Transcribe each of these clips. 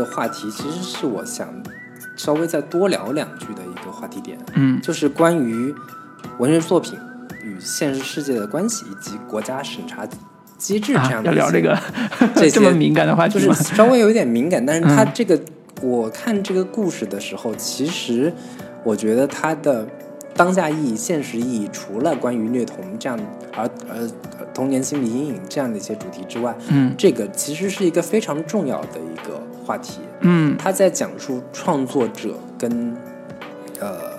个话题，其实是我想稍微再多聊两句的一个话题点，嗯就是关于文学作品与现实世界的关系，以及国家审查机制这啊样，的聊这个这些 这么敏感的话就是？稍微有一点敏感，但是它嗯这个、我看这个故事的时候，其实我觉得它的当下意义、现实意义，除了关于虐童这样而呃童年心理阴影这样的一些主题之外，嗯这个其实是一个非常重要的一个话题。嗯他在讲述创作者跟呃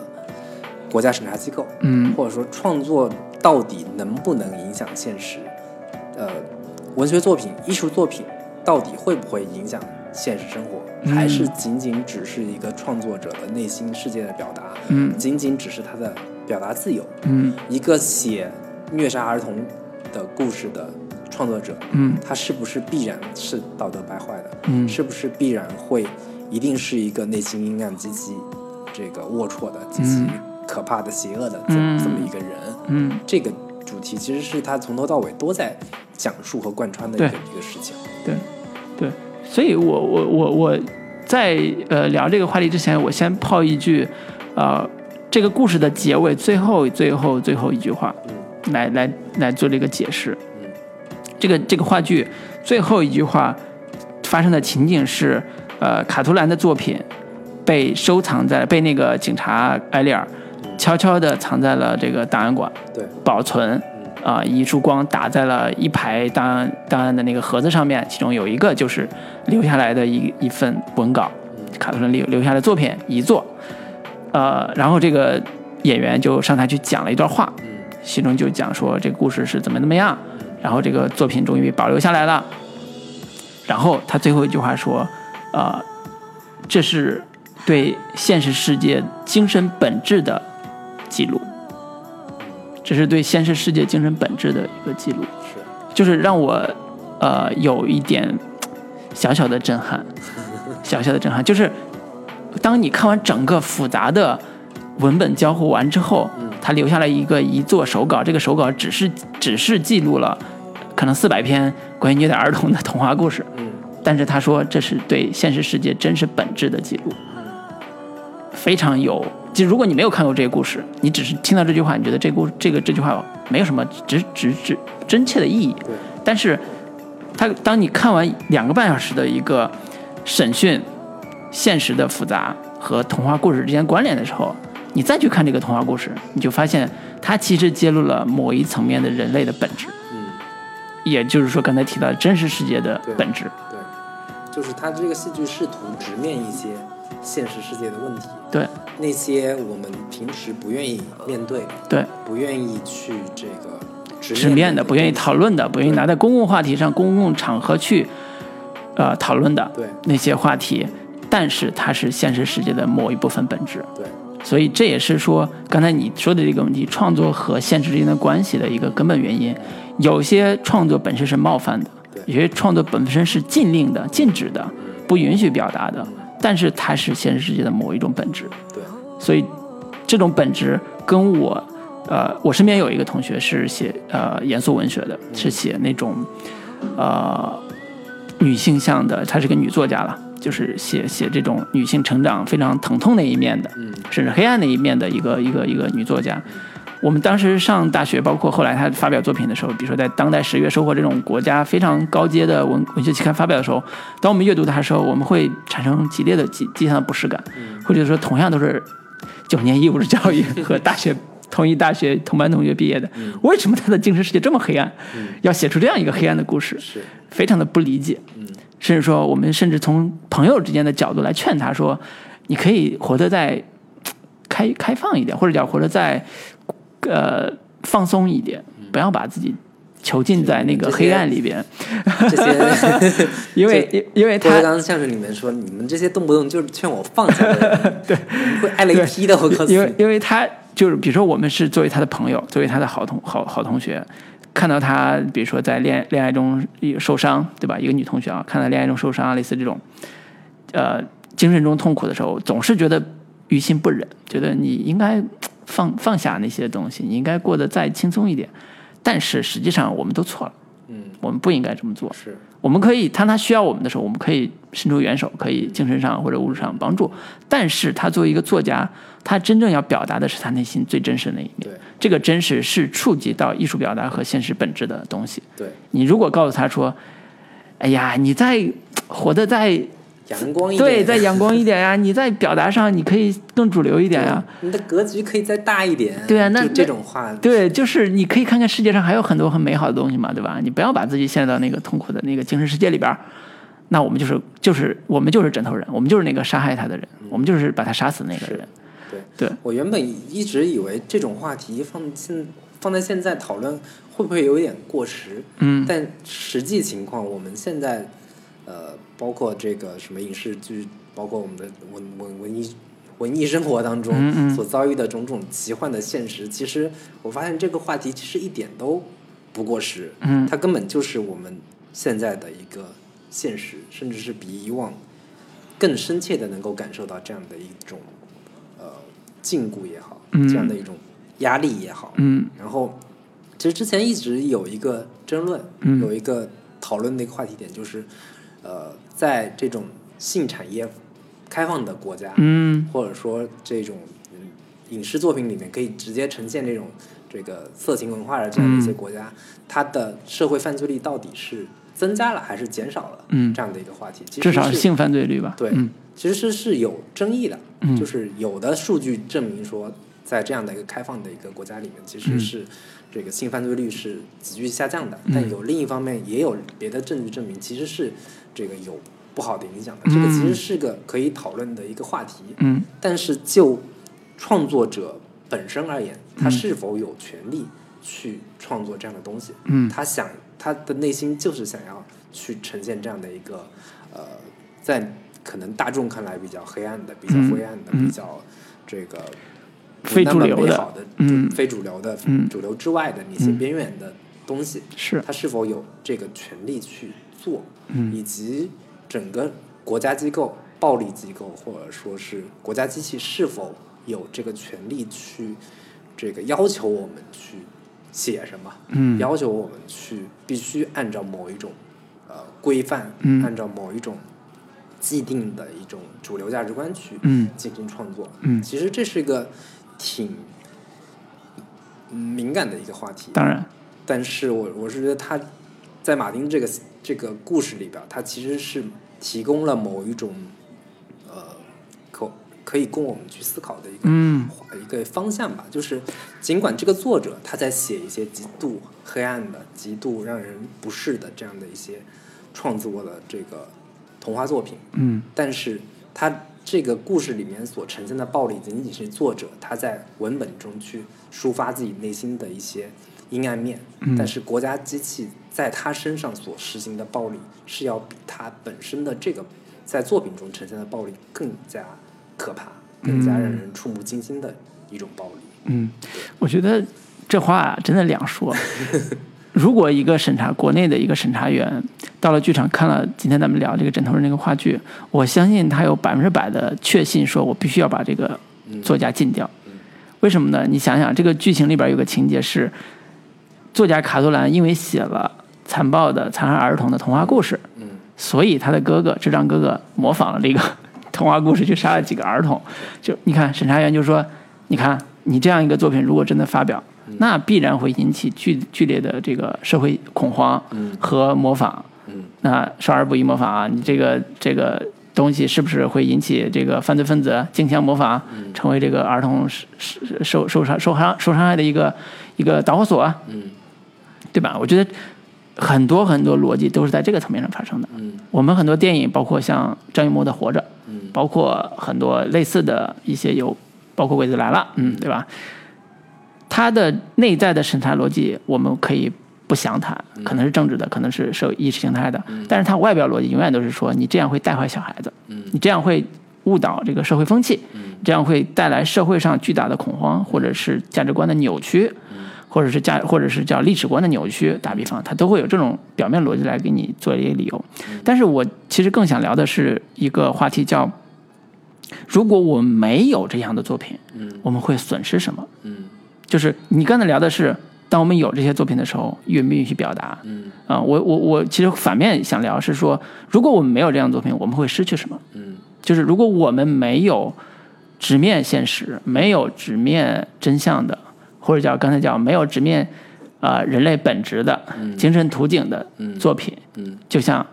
国家审查机构，嗯或者说创作到底能不能影响现实？呃，文学作品、艺术作品到底会不会影响现实生活，嗯还是仅仅只是一个创作者的内心世界的表达？嗯仅仅只是他的表达自由？嗯一个写虐杀儿童的故事的创作者，嗯他是不是必然是道德败坏的？嗯是不是必然会一定是一个内心阴暗、极其这个龌龊的、极其可怕的、邪恶的这么一个人？嗯这个主题其实是他从头到尾都在讲述和贯穿的一个一个事情。对对，所以我我我我在呃聊这个话题之前，我先抛一句，呃，这个故事的结尾最后最后最后一句话，嗯来来来做这个解释。嗯这个这个话剧最后一句话发生的情景是，呃，卡图兰的作品被收藏在被那个警察埃利尔悄悄地藏在了这个档案馆对，保存。啊、一束光打在了一排档案档案的那个盒子上面，其中有一个就是留下来的一一份文稿，卡特琳留留下的作品遗作。呃，然后这个演员就上台去讲了一段话，嗯其中就讲说这个故事是怎么怎么样，然后这个作品终于保留下来了。然后他最后一句话说：“呃，这是对现实世界精神本质的记录，这是对现实世界精神本质的一个记录，是，就是让我呃有一点小小的震撼，小小的震撼，就是当你看完整个复杂的文本交互完之后，他留下了一个一作手稿，这个手稿只是只是记录了可能四百篇关于虐待儿童的童话故事，嗯但是他说这是对现实世界真实本质的记录，非常有。就如果你没有看过这个故事，你只是听到这句话，你觉得这故这个这句话没有什么直直直真切的意义，对，但是他当你看完两个半小时的一个审讯现实的复杂和童话故事之间关联的时候，你再去看这个童话故事，你就发现它其实揭露了某一层面的人类的本质，嗯。也就是说刚才提到的真实世界的本质。对，就是他这个戏剧试图直面一些现实世界的问题，对。那些我们平时不愿意面对、对，不愿意去这个直直面的，不愿意讨论的，不愿意拿在公共话题上、公共场合去呃讨论的对。那些话题，但是它是现实世界的某一部分本质。对。所以这也是说，刚才你说的这个问题，创作和现实之间的关系的一个根本原因。有些创作本身是冒犯的，对。有些创作本身是禁令的、禁止的、不允许表达的，但是它是现实世界的某一种本质。对，所以这种本质跟我，呃，我身边有一个同学是写呃严肃文学的，是写那种呃女性向的，她是个女作家了，就是写写这种女性成长非常疼痛那一面的，嗯甚至黑暗那一面的一个一个一个女作家。我们当时上大学，包括后来他发表作品的时候，比如说在《当代十月收获》这种国家非常高阶的文文学期刊发表的时候，当我们阅读它的时候，我们会产生激烈的极极强的不适感，会觉得说同样都是九年义务制教育和大学同一大学同班同学毕业的，为什么他的精神世界这么黑暗，要写出这样一个黑暗的故事？是，非常的不理解，嗯。甚至说我们甚至从朋友之间的角度来劝他说，你可以活得再开开放一点，或者叫活得再呃放松一点，不要把自己囚禁在那个黑暗里边，这些 因为因因为他郭德纲相声里面说，你们这些动不动就是劝我放下的人，对，会挨雷劈的。我告诉因为，因为他就是比如说我们是作为他的朋友，作为他的好同好好同学，看到他比如说在恋恋爱中受伤，对吧？一个女同学啊，看到恋爱中受伤啊，类似这种，呃，精神中痛苦的时候，总是觉得于心不忍，觉得你应该放放下那些东西，你应该过得再轻松一点。但是实际上我们都错了，嗯，我们不应该这么做。是，我们可以，当他需要我们的时候，我们可以伸出援手，可以精神上或者物质上帮助。但是他作为一个作家，他真正要表达的是他内心最真实的那一面。这个真实是触及到艺术表达和现实本质的东西。对，你如果告诉他说：“哎呀，你在活得再阳光一点，对，再阳光一点呀，你在表达上你可以更主流一点呀。”你的格局可以再大一点。对啊那这种话，对，就是你可以看看世界上还有很多很美好的东西嘛，对吧？你不要把自己陷到那个痛苦的那个精神世界里边。那我们就是就是我们就是枕头人，我们就是那个杀害他的人，我们就是把他杀死那个人。对对，我原本一直以为这种话题放现放在现在讨论会不会有点过时？嗯但实际情况，我们现在呃，包括这个什么影视剧，包括我们的文文文艺文艺生活当中所遭遇的种种奇幻的现实，其实我发现这个话题其实一点都不过时。嗯它根本就是我们现在的一个现实，甚至是比以往更深切的能够感受到这样的一种呃禁锢也好，嗯这样的一种压力也好。嗯然后，其实之前一直有一个争论，嗯有一个讨论的一个话题点，就是呃，在这种性产业开放的国家，嗯或者说这种嗯影视作品里面可以直接呈现这种这个色情文化的这样的一些国家，它的社会犯罪率到底是增加了还是减少了？嗯这样的一个话题，其实是至少是性犯罪率吧。对，嗯其实是有争议的，嗯就是有的数据证明说，在这样的一个开放的一个国家里面，其实嗯是这个性犯罪率是急剧下降的。嗯但有另一方面，也有别的证据证明，其实是这个有不好的影响的。这个其实是个可以讨论的一个话题。嗯。但是就创作者本身而言，他嗯是否有权利去创作这样的东西？嗯。他想他的内心就是想要去呈现这样的一个呃，在可能大众看来比较黑暗的、比较嗯。灰暗的、嗯比较这个非主流的。的、嗯。非主流的、嗯。主流之外的那些嗯。边缘的东西，是。他是否有这个权利去做，嗯以及整个国家机构、暴力机构或者说是国家机器是否有这个权利去这个要求我们去写什么，嗯要求我们去必须按照某一种呃规范，嗯按照某一种既定的一种主流价值观去嗯进行创作。嗯其实这是一个挺嗯敏感的一个话题。当然但是我我是觉得他在马丁这个这个故事里边，他其实是提供了某一种呃可可以供我们去思考的一个、嗯一个方向吧。就是尽管这个作者他在写一些极度黑暗的、极度让人不适的这样的一些创作的这个童话作品，嗯但是他这个故事里面所呈现的暴力，仅仅是作者他在文本中去抒发自己内心的一些阴暗面。嗯但是国家机器在他身上所实行的暴力，是要比他本身的这个在作品中呈现的暴力更加可怕、更加让人触目惊心的一种暴力。嗯，我觉得这话啊真的两说。如果一个审查国内的一个审查员到了剧场看了今天咱们聊这个枕头人那个话剧，我相信他有百分之百的确信，说我必须要把这个作家禁掉。为什么呢？你想想，这个剧情里边有个情节是，作家卡多兰因为写了残暴的残害儿童的童话故事，嗯。所以他的哥哥智障哥哥模仿了这个童话故事去杀了几个儿童。就你看，审查员就说：“你看，你这样一个作品如果真的发表，那必然会引起剧剧烈的这个社会恐慌嗯。和模仿。嗯。那少儿不宜模仿啊，你这个这个东西是不是会引起这个犯罪分子竞相模仿，成为这个儿童受受受伤受伤受伤害的一个一个导火索对吧？我觉得很多很多逻辑都是在这个层面上发生的。嗯。我们很多电影，包括像张艺谋的《活着》，嗯。包括很多类似的一些有，包括《鬼子来了》，嗯，对吧？它的内在的审查逻辑，我们可以不详谈，可能是政治的，可能是社会意识形态的，但是它外表逻辑永远都是说，你这样会带坏小孩子，嗯。你这样会误导这个社会风气，这样会带来社会上巨大的恐慌，或者是价值观的扭曲，或者是价，或者是叫历史观的扭曲。打比方，它都会有这种表面逻辑来给你做一些理由。但是我其实更想聊的是一个话题，叫如果我们没有这样的作品，嗯我们会损失什么？嗯就是你刚才聊的是当我们有这些作品的时候，允不允许表达？嗯啊、我我我其实反面想聊是说，如果我们没有这样的作品，我们会失去什么？嗯就是如果我们没有直面现实，没有直面真相的，或者叫刚才叫没有直面啊、呃人类本质的、精神图景的嗯。作品，嗯。就像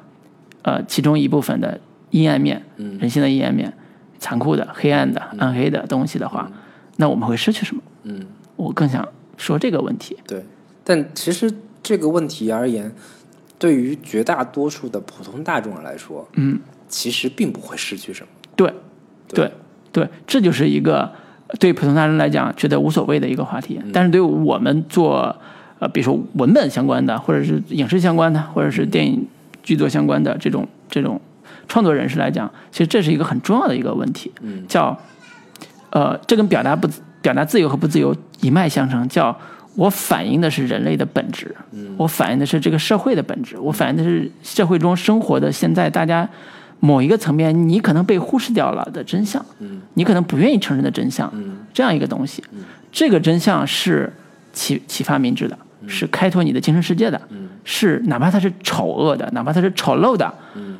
呃其中一部分的阴暗面，嗯。人性的阴暗面，残酷的、黑暗的、暗黑的东西的话，那我们会失去什么？嗯，我更想说这个问题。对。但其实这个问题而言，对于绝大多数的普通大众来说，嗯，其实并不会失去什么。对，对，对，这就是一个对普通大众来讲觉得无所谓的一个话题，但是对我们做呃，比如说文本相关的，或者是影视相关的，或者是电影剧作相关的这种这种创作人士来讲，其实这是一个很重要的一个问题，嗯叫呃，这跟表达不表达自由和不自由一脉相承，叫我反映的是人类的本质，我反映的是这个社会的本质，我反映的是社会中生活的现在大家某一个层面你可能被忽视掉了的真相，嗯。你可能不愿意承认的真相，嗯。这样一个东西，这个真相是启启发明智的，是开拓你的精神世界的，嗯。是哪怕它是丑恶的，哪怕它是丑陋的，嗯，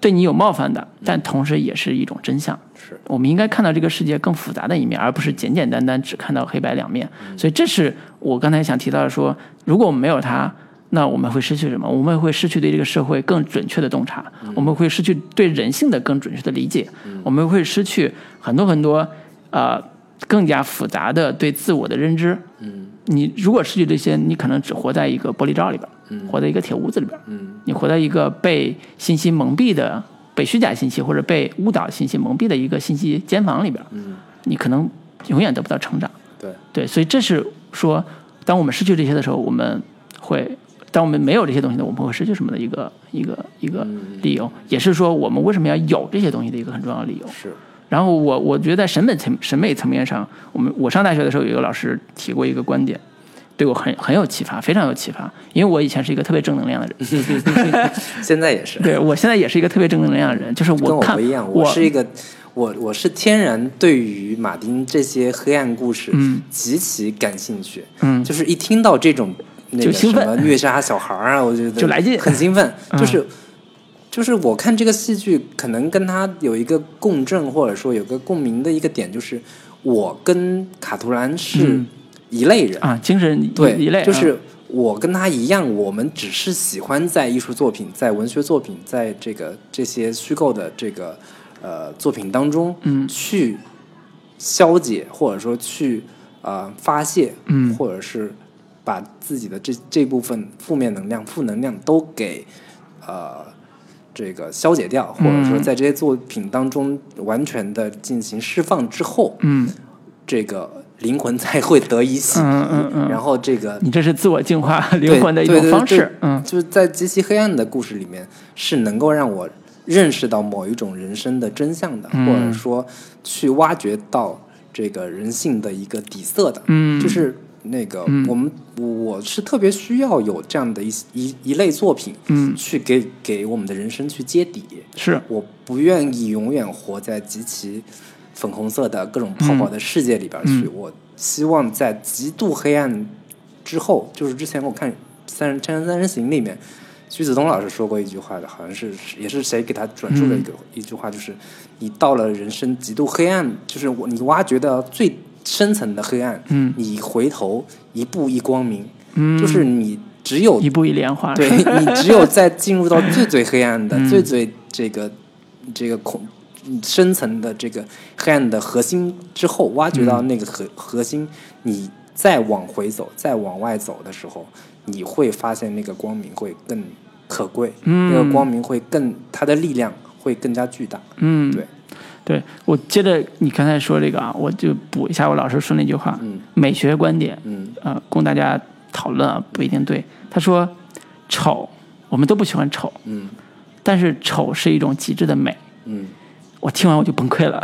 对你有冒犯的，但同时也是一种真相。是。我们应该看到这个世界更复杂的一面，而不是简简单单只看到黑白两面。所以这是我刚才想提到的说，如果我们没有它，那我们会失去什么？我们会失去对这个社会更准确的洞察，我们会失去对人性的更准确的理解，我们会失去很多很多呃更加复杂的对自我的认知。嗯你如果失去这些，你可能只活在一个玻璃罩里边，嗯活在一个铁屋子里边。嗯你活在一个被信息蒙蔽的、被虚假信息或者被误导信息蒙蔽的一个信息监房里边，嗯，你可能永远得不到成长。对，对，所以这是说，当我们失去这些的时候，我们会；当我们没有这些东西的，我们会失去什么的一个一个一个理由，也是说我们为什么要有这些东西的一个很重要的理由。是然后我我觉得在审美层审美层面上，我们我上大学的时候有一个老师提过一个观点，对我很很有启发，非常有启发，因为我以前是一个特别正能量的人。现在也是。对我现在也是一个特别正能量的人，就是跟我看不一样，我是一个，我我是天然对于马丁这些黑暗故事嗯极其感兴趣，嗯就是一听到这种就兴奋。么虐杀小孩儿啊，我觉得就来劲。很兴奋，嗯。就是。就是我看这个戏剧，可能跟他有一个共振，或者说有个共鸣的一个点，就是我跟卡图兰是嗯。一类人，啊，精神对，一类，啊就是我跟他一样，我们只是喜欢在艺术作品、在文学作品、在这个这些虚构的这个呃作品当中，嗯。去消解或者说去呃发泄，嗯。或者是把自己的这这部分负面能量、负能量都给呃。这个消解掉，或者说嗯在这些作品当中完全的进行释放之后，嗯这个灵魂才会得以洗涤。嗯嗯嗯然后这个你这是自我净化灵魂的一种方式，嗯就是在极其黑暗的故事里面，是能够让我认识到某一种人生的真相的，嗯或者说去挖掘到这个人性的一个底色的。嗯，就是那个、我们我是特别需要有这样的一一一类作品，嗯去给给我们的人生去接底。是我不愿意永远活在极其粉红色的各种泡泡的世界里边去。嗯我希望在极度黑暗之后，就是之前我看《三人三人行》里面，徐子东老师说过一句话的，好像是也是谁给他转述的一个、一句话，就是你到了人生极度黑暗，就是我你挖掘的最深层的黑暗，嗯。你回头一步一光明，嗯，就是你只有一步一莲花，对 你只有在进入到最最黑暗的、嗯。最最这个这个恐深层的这个黑暗的核心之后，挖掘到那个核、核心，你再往回走，再往外走的时候，你会发现那个光明会更可贵，嗯。那个光明会更它的力量会更加巨大。嗯。对，对我接着你刚才说这个啊，我就补一下我老师说那句话，嗯美学观点，嗯呃，供大家讨论啊，不一定对。他说，丑，我们都不喜欢丑，嗯但是丑是一种极致的美。嗯我听完我就崩溃了。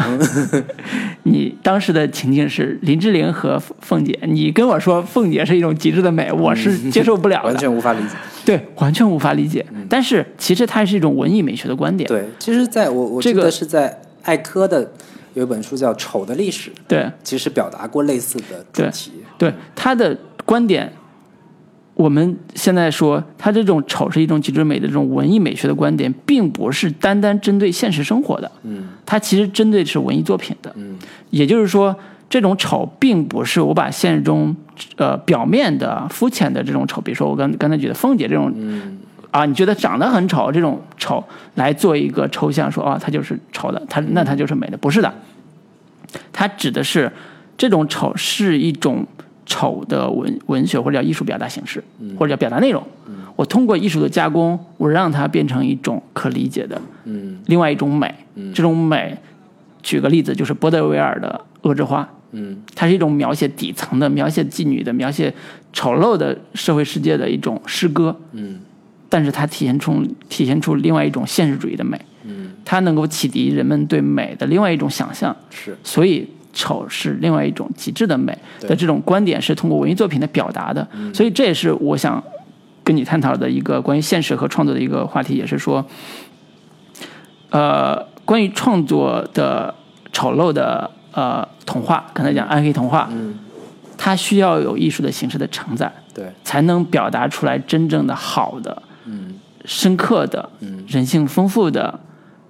你当时的情境是林志玲和凤姐，你跟我说凤姐是一种极致的美，我是接受不了的完，全无法理解。对，完全无法理解。但是其实它是一种文艺美学的观点，对，其实在我我这个是在艾科的有一本书叫《丑的历史》，对。其实表达过类似的主对题。对，他的观点我们现在说，他这种丑是一种极致美的这种文艺美学的观点，并不是单单针对现实生活的，嗯。他其实针对的是文艺作品的。嗯。也就是说，这种丑并不是我把现实中呃表面的肤浅的这种丑，比如说我刚刚才举的凤姐这种嗯啊，你觉得长得很丑这种丑来做一个抽象，说啊，它就是丑的，它那它就是美的，不是的，它指的是这种丑是一种丑的文文学或者叫艺术表达形式，或者叫表达内容。我通过艺术的加工，我让它变成一种可理解的嗯另外一种美。这种美，举个例子，就是波德维尔的《恶之花》。嗯它是一种描写底层的、描写妓女的、描写丑陋的社会世界的一种诗歌，嗯但是它体现出体现出另外一种现实主义的美，嗯，它能够启迪人们对美的另外一种想象，是。所以丑是另外一种极致的美对。的这种观点是通过文艺作品的表达的，所以这也是我想跟你探讨的一个关于现实和创作的一个话题，也是说，呃，关于创作的丑陋的呃童话，刚才讲暗黑童话，嗯。它需要有艺术的形式的承载，对。才能表达出来真正的好的、嗯深刻的、嗯。人性丰富的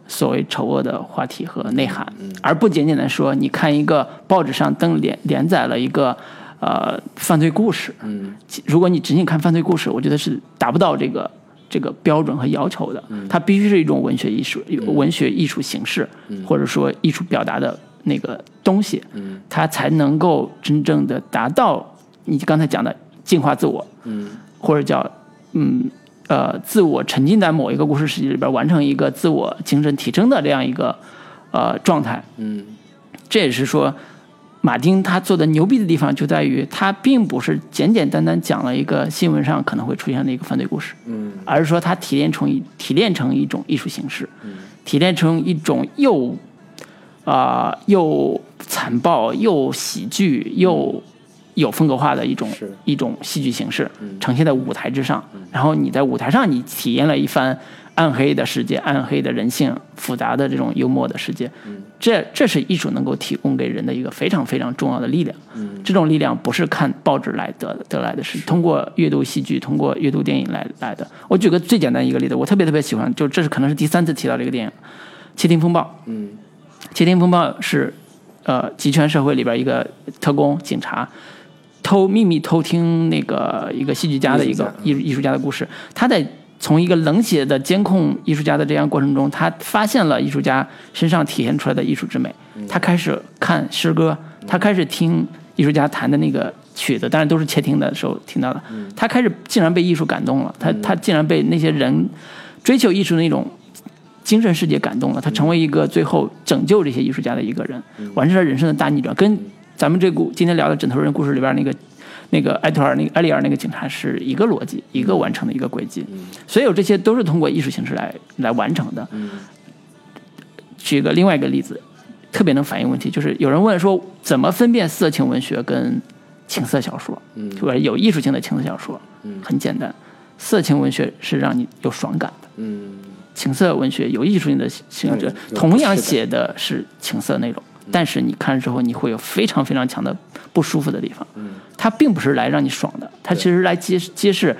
所谓丑恶的话题和内涵，而不仅仅的说，你看一个报纸上登连连载了一个呃犯罪故事，嗯。如果你仅仅看犯罪故事，我觉得是达不到这个这个标准和要求的。它必须是一种文学艺术、文学艺术形式，或者说艺术表达的那个东西，嗯。它才能够真正的达到你刚才讲的净化自我，嗯。或者叫嗯呃自我沉浸在某一个故事世界里边，完成一个自我精神提升的这样一个呃状态。嗯。这也是说，马丁他做的牛逼的地方就在于，他并不是简简单单讲了一个新闻上可能会出现的一个犯罪故事，嗯。而是说他提炼成一提炼成一种艺术形式，嗯。提炼成一种又啊、又残暴又喜剧又有风格化的一种一种戏剧形式，呈现在舞台之上。然后你在舞台上，你体验了一番暗黑的世界、暗黑的人性、复杂的这种幽默的世界。这这是艺术能够提供给人的一个非常非常重要的力量。这种力量不是看报纸来得得来的，是通过阅读戏剧、通过阅读电影来来的。我举个最简单一个例子，我特别特别喜欢，就这是可能是第三次提到这个电影《窃听风暴》。嗯窃听风暴是呃集权社会里边一个特工警察偷秘密偷听那个一个戏剧家的一个艺艺术家的故事，他在从一个冷血的监控艺术家的这样过程中，他发现了艺术家身上体现出来的艺术之美，他开始看诗歌，他开始听艺术家弹的那个曲子，当然都是窃听的时候听到的，他开始竟然被艺术感动了，他他竟然被那些人追求艺术的那种精神世界感动了，他成为一个最后拯救这些艺术家的一个人，完成了人生的大逆转，跟咱们这故今天聊的枕头人故事里边那个那个埃托尔那个埃里尔那个警察是一个逻辑，一个完成的一个轨迹，所有这些都是通过艺术形式来来完成的。举个另外一个例子，特别能反映问题，就是有人问说怎么分辨色情文学跟情色小说，或者有艺术性的情色小说，很简单，色情文学是让你有爽感的。嗯。情色文学有艺术性的性质嗯，有同样写的是情色内容，但是你看之后你会有非常非常强的不舒服的地方。它并不是来让你爽的，它其实来揭揭示，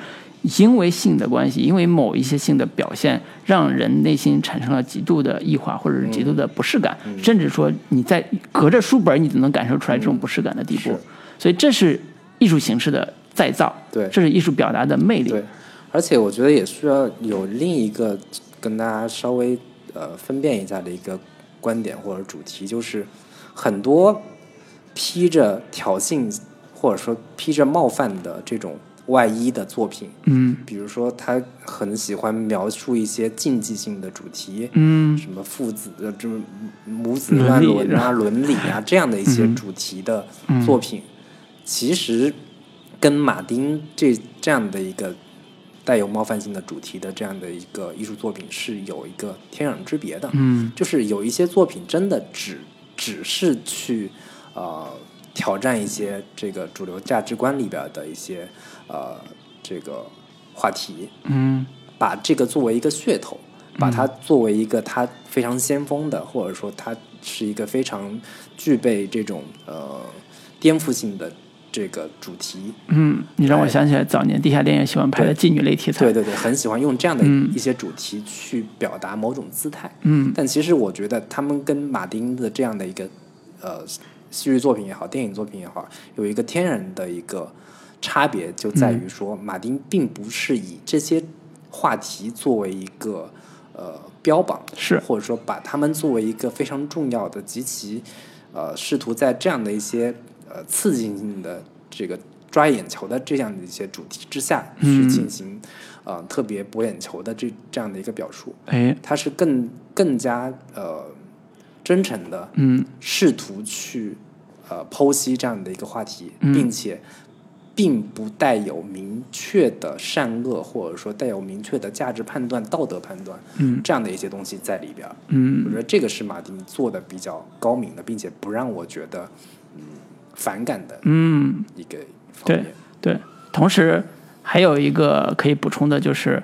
因为性的关系，因为某一些性的表现，让人内心产生了极度的异化或者是极度的不适感，甚至说你在隔着书本你都能感受出来这种不适感的地步。是。所以这是艺术形式的再造，对。这是艺术表达的魅力。对，而且我觉得也需要有另一个跟大家稍微呃分辨一下的一个观点或者主题，就是很多披着挑衅或者说披着冒犯的这种外衣的作品，嗯。比如说他很喜欢描述一些禁忌性的主题，嗯。什么父子呃这种母子乱伦啊、伦理啊 这样的一些主题的作品，其实跟马丁这这样的一个带有冒犯性的主题的这样的一个艺术作品是有一个天壤之别的。嗯就是有一些作品真的只只是去呃挑战一些这个主流价值观里边的一些呃这个话题，嗯把这个作为一个噱头，把它作为一个它非常先锋的，或者说它是一个非常具备这种呃颠覆性的这个主题。嗯，你让我想起来早年地下电影喜欢拍的妓女类题材。对对对，很喜欢用这样的嗯一些主题去表达某种姿态。嗯但其实我觉得他们跟马丁的这样的一个呃戏剧作品也好，电影作品也好，有一个天然的一个差别，就在于说，马丁并不是以这些话题作为一个呃标榜，是或者说把他们作为一个非常重要的极其呃试图在这样的一些呃刺激性的这个抓眼球的这样的一些主题之下去进行、呃特别博眼球的这这样的一个表述。哎，它是更更加呃真诚的，嗯。试图去呃剖析这样的一个话题，嗯。并且并不带有明确的善恶，或者说带有明确的价值判断、道德判断嗯。这样的一些东西在里边儿。我嗯觉得这个是马丁做的比较高明的，并且不让我觉得嗯反感的嗯，一个方对面。对。同时还有一个可以补充的就是。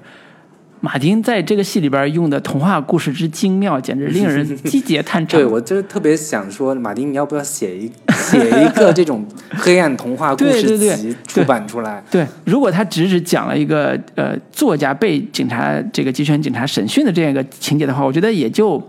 马丁在这个戏里边用的童话故事之精妙，简直令人 击节叹长对，。我就是特别想说，马丁，你要不要写一 写一个这种黑暗童话故事集出版出来？对，如果他只是讲了一个呃作家被警察这个集权警察审讯的这样一个情节的话，我觉得也就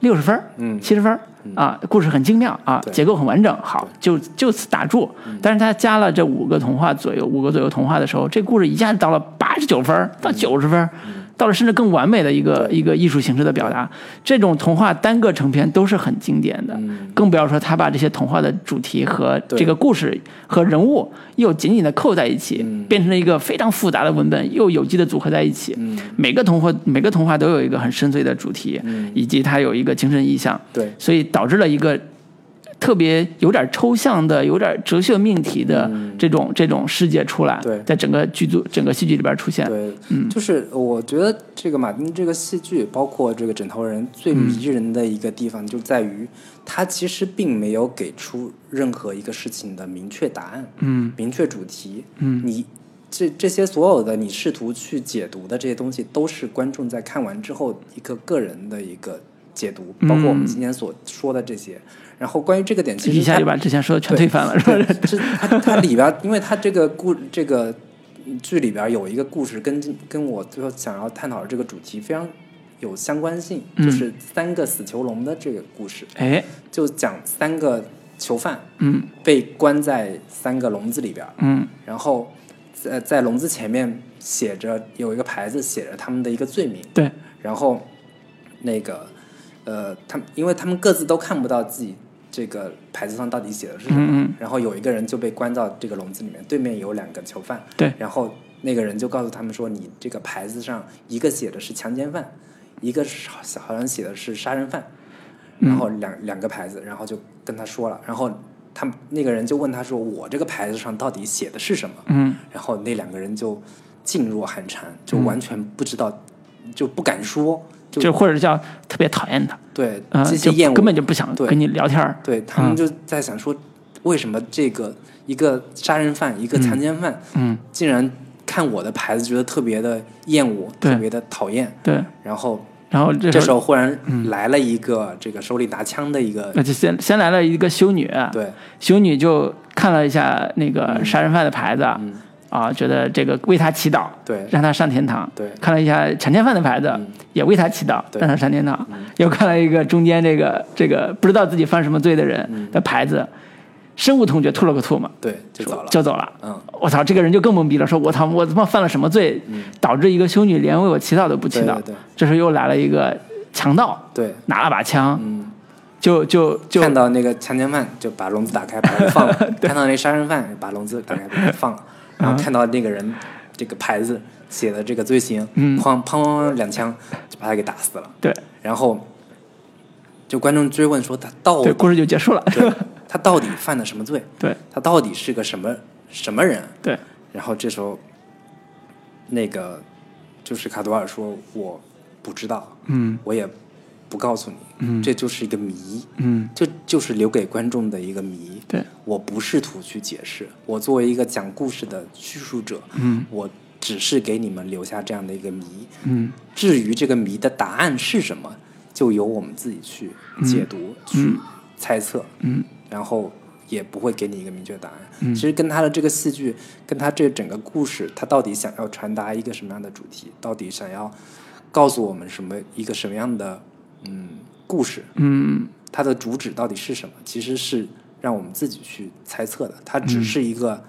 六十分儿嗯七十分儿啊，故事很精妙啊，结构很完整，好，就就此打住。但是他加了这五个童话左右，五个左右童话的时候，这故事一下子到了八十九分到九十分儿。到了甚至更完美的一个一个艺术形式的表达，这种童话单个成片都是很经典的，嗯。更不要说他把这些童话的主题和这个故事和人物又紧紧的扣在一起，嗯。变成了一个非常复杂的文本，又有机的组合在一起。嗯。每个童话每个童话都有一个很深邃的主题，嗯。以及它有一个精神意象，对，所以导致了一个特别有点抽象的、有点哲学命题的这种、这种世界出来，嗯对在整个剧组、整个戏剧里边出现。对，嗯就是我觉得这个马丁这个戏剧，包括这个枕头人，最嗯迷人的一个地方就在于，他其实并没有给出任何一个事情的明确答案，嗯明确主题。嗯你这这些所有的你试图去解读的这些东西，都是观众在看完之后一个个人的一个解读，包括我们嗯今天所说的这些。然后关于这个点，其实一下它就把之前说的全推翻了，是吧？这它它里边，因为它这个故这个剧里边有一个故事跟跟我最后想要探讨的这个主题非常有相关性，嗯。就是三个死囚笼的这个故事，哎，就讲三个囚犯嗯。被关在三个笼子里边，嗯。然后在在笼子前面写着有一个牌子，写着他们的一个罪名，对，然后那个呃，他们因为他们各自都看不到自己这个牌子上到底写的是什么，嗯嗯。然后有一个人就被关到这个笼子里面，对面有两个囚犯，对。然后那个人就告诉他们说，你这个牌子上一个写的是强奸犯，一个是好好像写的是杀人犯，嗯。然后两两个牌子，然后就跟他说了，然后他们那个人就问他说，我这个牌子上到底写的是什么？嗯。然后那两个人就噤若寒蝉，就完全不知道，就不敢说，就就或者叫特别讨厌他，对啊、就极其厌恶，根本就不想对跟你聊天儿。对他们就在想说，为什么这个一个杀人犯，一个强奸犯，嗯，竟然看我的牌子觉得特别的厌恶，特别的讨厌，对，然后然后这这时时候，候忽然来了一个这个手里拿枪的一个，那就先先来了一个修女，对，修女就看了一下那个杀人犯的牌子，嗯啊，觉得这个为他祈祷，对让他上天堂。对看了一下强奸犯的牌子，嗯也为他祈祷，对让他上天堂。又看了一个中间这个这个不知道自己犯什么罪的人嗯的牌子，深恶痛绝，吐了个唾沫，对，就走了，就走了。嗯，我操，这个人就更懵逼了，说我操，我他妈犯了什么罪，导致一个修女连为我祈祷都不祈祷。对对对这时候又来了一个强盗，对，拿了把枪，嗯，就就就看到那个强奸犯就把笼子打开，把他放了；看到那杀人犯把笼子打开，把他放了。然后看到那个人这个牌子写的这个罪行，砰砰两枪就把他给打死了。对然后就观众追问说他到对，底故事就结束了。对他到底犯了什么罪？对他到底是个什么什么人？对，然后这时候那个就是卡多尔说：“我不知道，嗯我也不告诉你，嗯这就是一个谜。”嗯，这就是留给观众的一个谜。对，我不试图去解释，我作为一个讲故事的叙述者，嗯我只是给你们留下这样的一个谜。嗯至于这个谜的答案是什么，就由我们自己去解读、去猜测。嗯然后也不会给你一个明确答案。嗯其实跟他的这个戏剧，跟他这整个故事，他到底想要传达一个什么样的主题，到底想要告诉我们什么一个什么样的嗯故事，嗯它的主旨到底是什么，其实是让我们自己去猜测的。他只是一个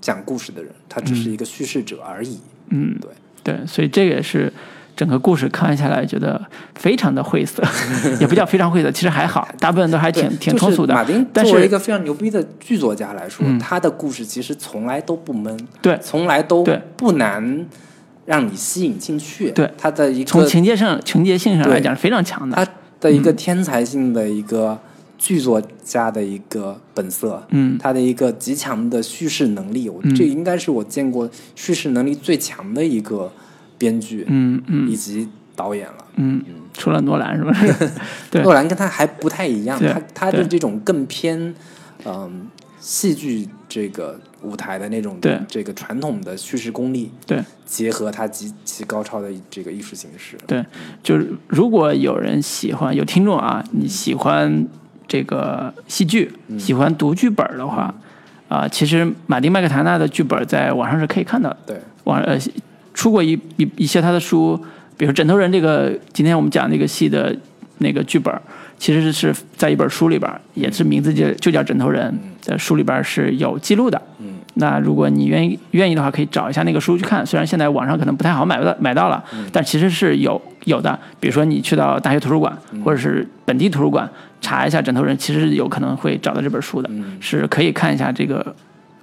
讲故事的人，他只是一个叙事者而已。嗯，对。对，所以这个也是整个故事看下来觉得非常的晦涩，也不叫非常晦涩，其实还好，大部分都还挺挺通俗的。就是马丁但是作为一个非常牛逼的剧作家来说，嗯他的故事其实从来都不闷，对从来都不难让你吸引进去。对他的一个从个情节上情节性上来讲是非常强的。他的一个天才性的一个剧作家的一个本色，嗯他的一个极强的叙事能力，我嗯这应该是我见过叙事能力最强的一个编剧嗯嗯以及导演了。嗯，嗯除了诺兰是不是？对诺兰跟他还不太一样，他他的这种更偏嗯戏剧这个舞台的那种对。这个传统的叙事功力，对。结合他极其高超的这个艺术形式。对，就是如果有人喜欢，有听众啊，你喜欢这个戏剧，嗯。喜欢读剧本的话，啊、其实马丁麦克唐纳的剧本在网上是可以看到的。对，网呃出过一一一些他的书，比如《枕头人》这个，今天我们讲那个戏的那个剧本，其实是在一本书里边，也是名字就就叫《枕头人》在书里边是有记录的。嗯，那如果你愿意愿意的话，可以找一下那个书去看。虽然现在网上可能不太好买到买到了，但其实是有有的。比如说你去到大学图书馆或者是本地图书馆查一下《枕头人》，其实有可能会找到这本书的，嗯是可以看一下这个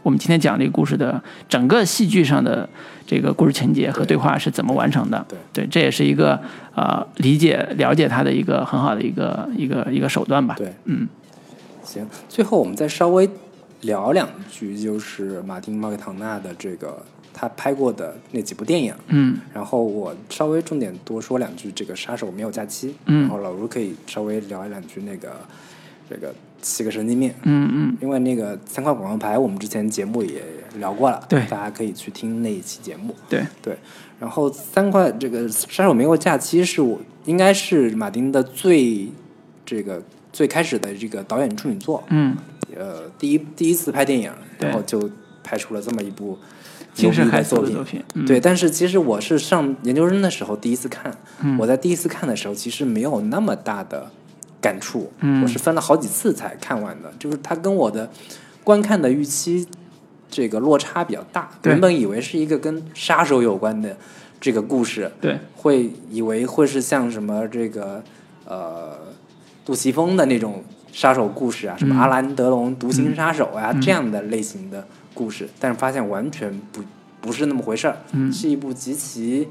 我们今天讲这个故事的整个戏剧上的这个故事情节和对话是怎么完成的。对对这也是一个呃理解了解他的一个很好的一个一个一个手段吧。对，嗯，行，最后我们再稍微聊两句，就是马丁·马克唐纳的这个他拍过的那几部电影。嗯然后我稍微重点多说两句，这个《杀手没有假期》。嗯然后老卢可以稍微聊一两句那个这个《七个神经病》。嗯嗯，因为那个三块广告牌，我们之前节目也聊过了，对大家可以去听那一期节目。对，对，然后三块这个《杀手没有假期》是我应该是马丁的最这个最开始的这个导演处女作，嗯，呃，第一第一次拍电影，然后就拍出了这么一部惊世牛逼骇俗的作品。作品。嗯、对，但是其实我是上研究生的时候第一次看，嗯我在第一次看的时候其实没有那么大的感触，嗯。我是分了好几次才看完的，就是它跟我的观看的预期这个落差比较大。原本以为是一个跟杀手有关的这个故事，对。会以为会是像什么这个呃杜琪峰的那种杀手故事啊，什么嗯。阿兰德龙独行杀手啊、这样的类型的故事，但是发现完全不不是那么回事儿，嗯。是一部极其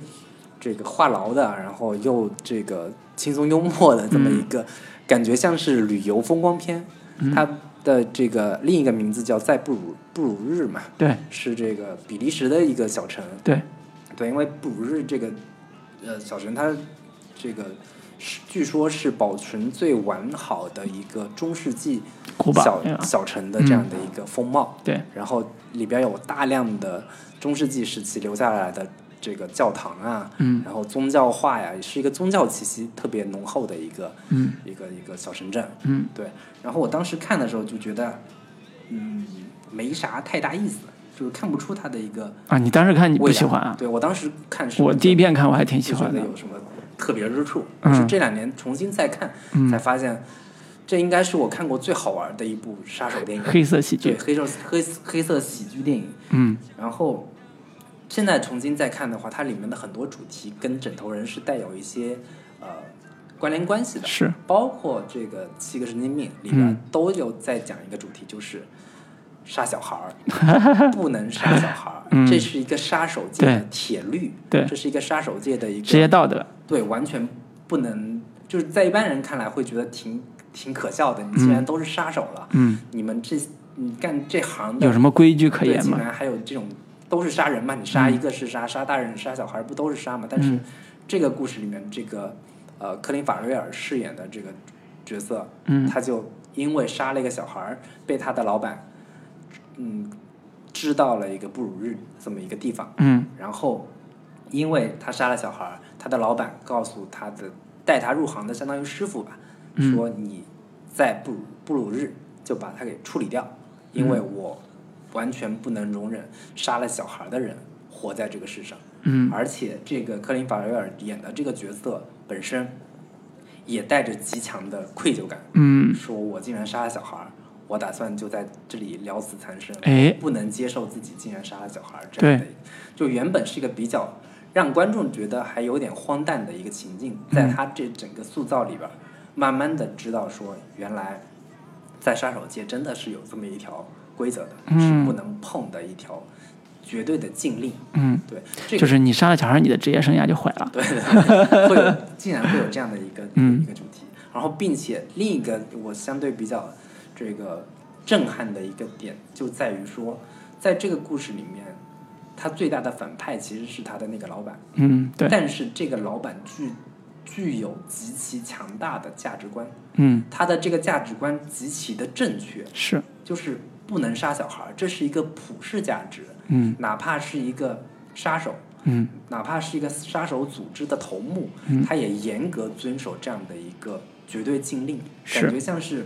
这个话痨的，然后又这个轻松幽默的这么一个、感觉，像是旅游风光片。它的这个另一个名字叫在布鲁布鲁日嘛，对是这个比利时的一个小城。对，对，因为布鲁日这个呃小城，它这个是据说是保存最完好的一个中世纪小小城的这样的一个风貌。对然后里边有大量的中世纪时期留下来的这个教堂啊，嗯。然后宗教化呀，也是一个宗教气息特别浓厚的一个、嗯。一个一个小城镇。嗯。对，然后我当时看的时候就觉得，嗯，没啥太大意思，就是看不出它的一个啊，你当时看你不喜欢啊？对我当时看是我第一遍看我还挺喜欢的。得。有什么特别之处，嗯。是这两年重新再看、嗯。才发现，这应该是我看过最好玩的一部杀手电影。黑色喜剧，对黑色黑黑色喜剧电影，嗯。然后现在重新再看的话，它里面的很多主题跟枕头人是带有一些呃关联关系的，是。包括这个七个神经病里边嗯。都有在讲一个主题，就是杀小孩儿，不能杀小孩儿，嗯。这是一个杀手界的铁律，对。这是一个杀手界的一个职业道德，对，完全不能，就是在一般人看来会觉得挺挺可笑的，你既然都是杀手了，嗯，你们这你干这行的有什么规矩可对，言吗？竟然还有这种都是杀人嘛？你杀嗯。一个是杀，杀大人杀小孩不都是杀嘛？但是嗯。这个故事里面，这个呃科林法瑞尔饰演的这个角色，嗯。他就因为杀了一个小孩儿，被他的老板嗯知道了一个布鲁日这么一个地方，嗯。然后因为他杀了小孩儿，他的老板告诉他的带他入行的相当于师傅吧，嗯。说你在布鲁布鲁日就把他给处理掉，因为我完全不能容忍杀了小孩的人活在这个世上。嗯。而且这个科林·法瑞尔演的这个角色本身也带着极强的愧疚感，嗯。说我竟然杀了小孩儿，我打算就在这里了死残生，哎不能接受自己竟然杀了小孩儿这样的就原本是一个比较让观众觉得还有点荒诞的一个情境，在他这整个塑造里边儿，慢慢的知道说原来在杀手界真的是有这么一条规则的，嗯。是不能碰的一条绝对的禁令。嗯，对，这个就是你杀了小孩，你的职业生涯就毁了。对对，会有竟然会有这样的一个、嗯。一个主题，然后并且另一个我相对比较这个震撼的一个点就在于说，在这个故事里面，他最大的反派其实是他的那个老板，嗯，对，但是这个老板具具有极其强大的价值观，嗯。他的这个价值观极其的正确，是，就是不能杀小孩儿，这是一个普世价值，嗯。哪怕是一个杀手。嗯。哪怕是一个杀手组织的头目，嗯他也严格遵守这样的一个绝对禁令，感觉像是《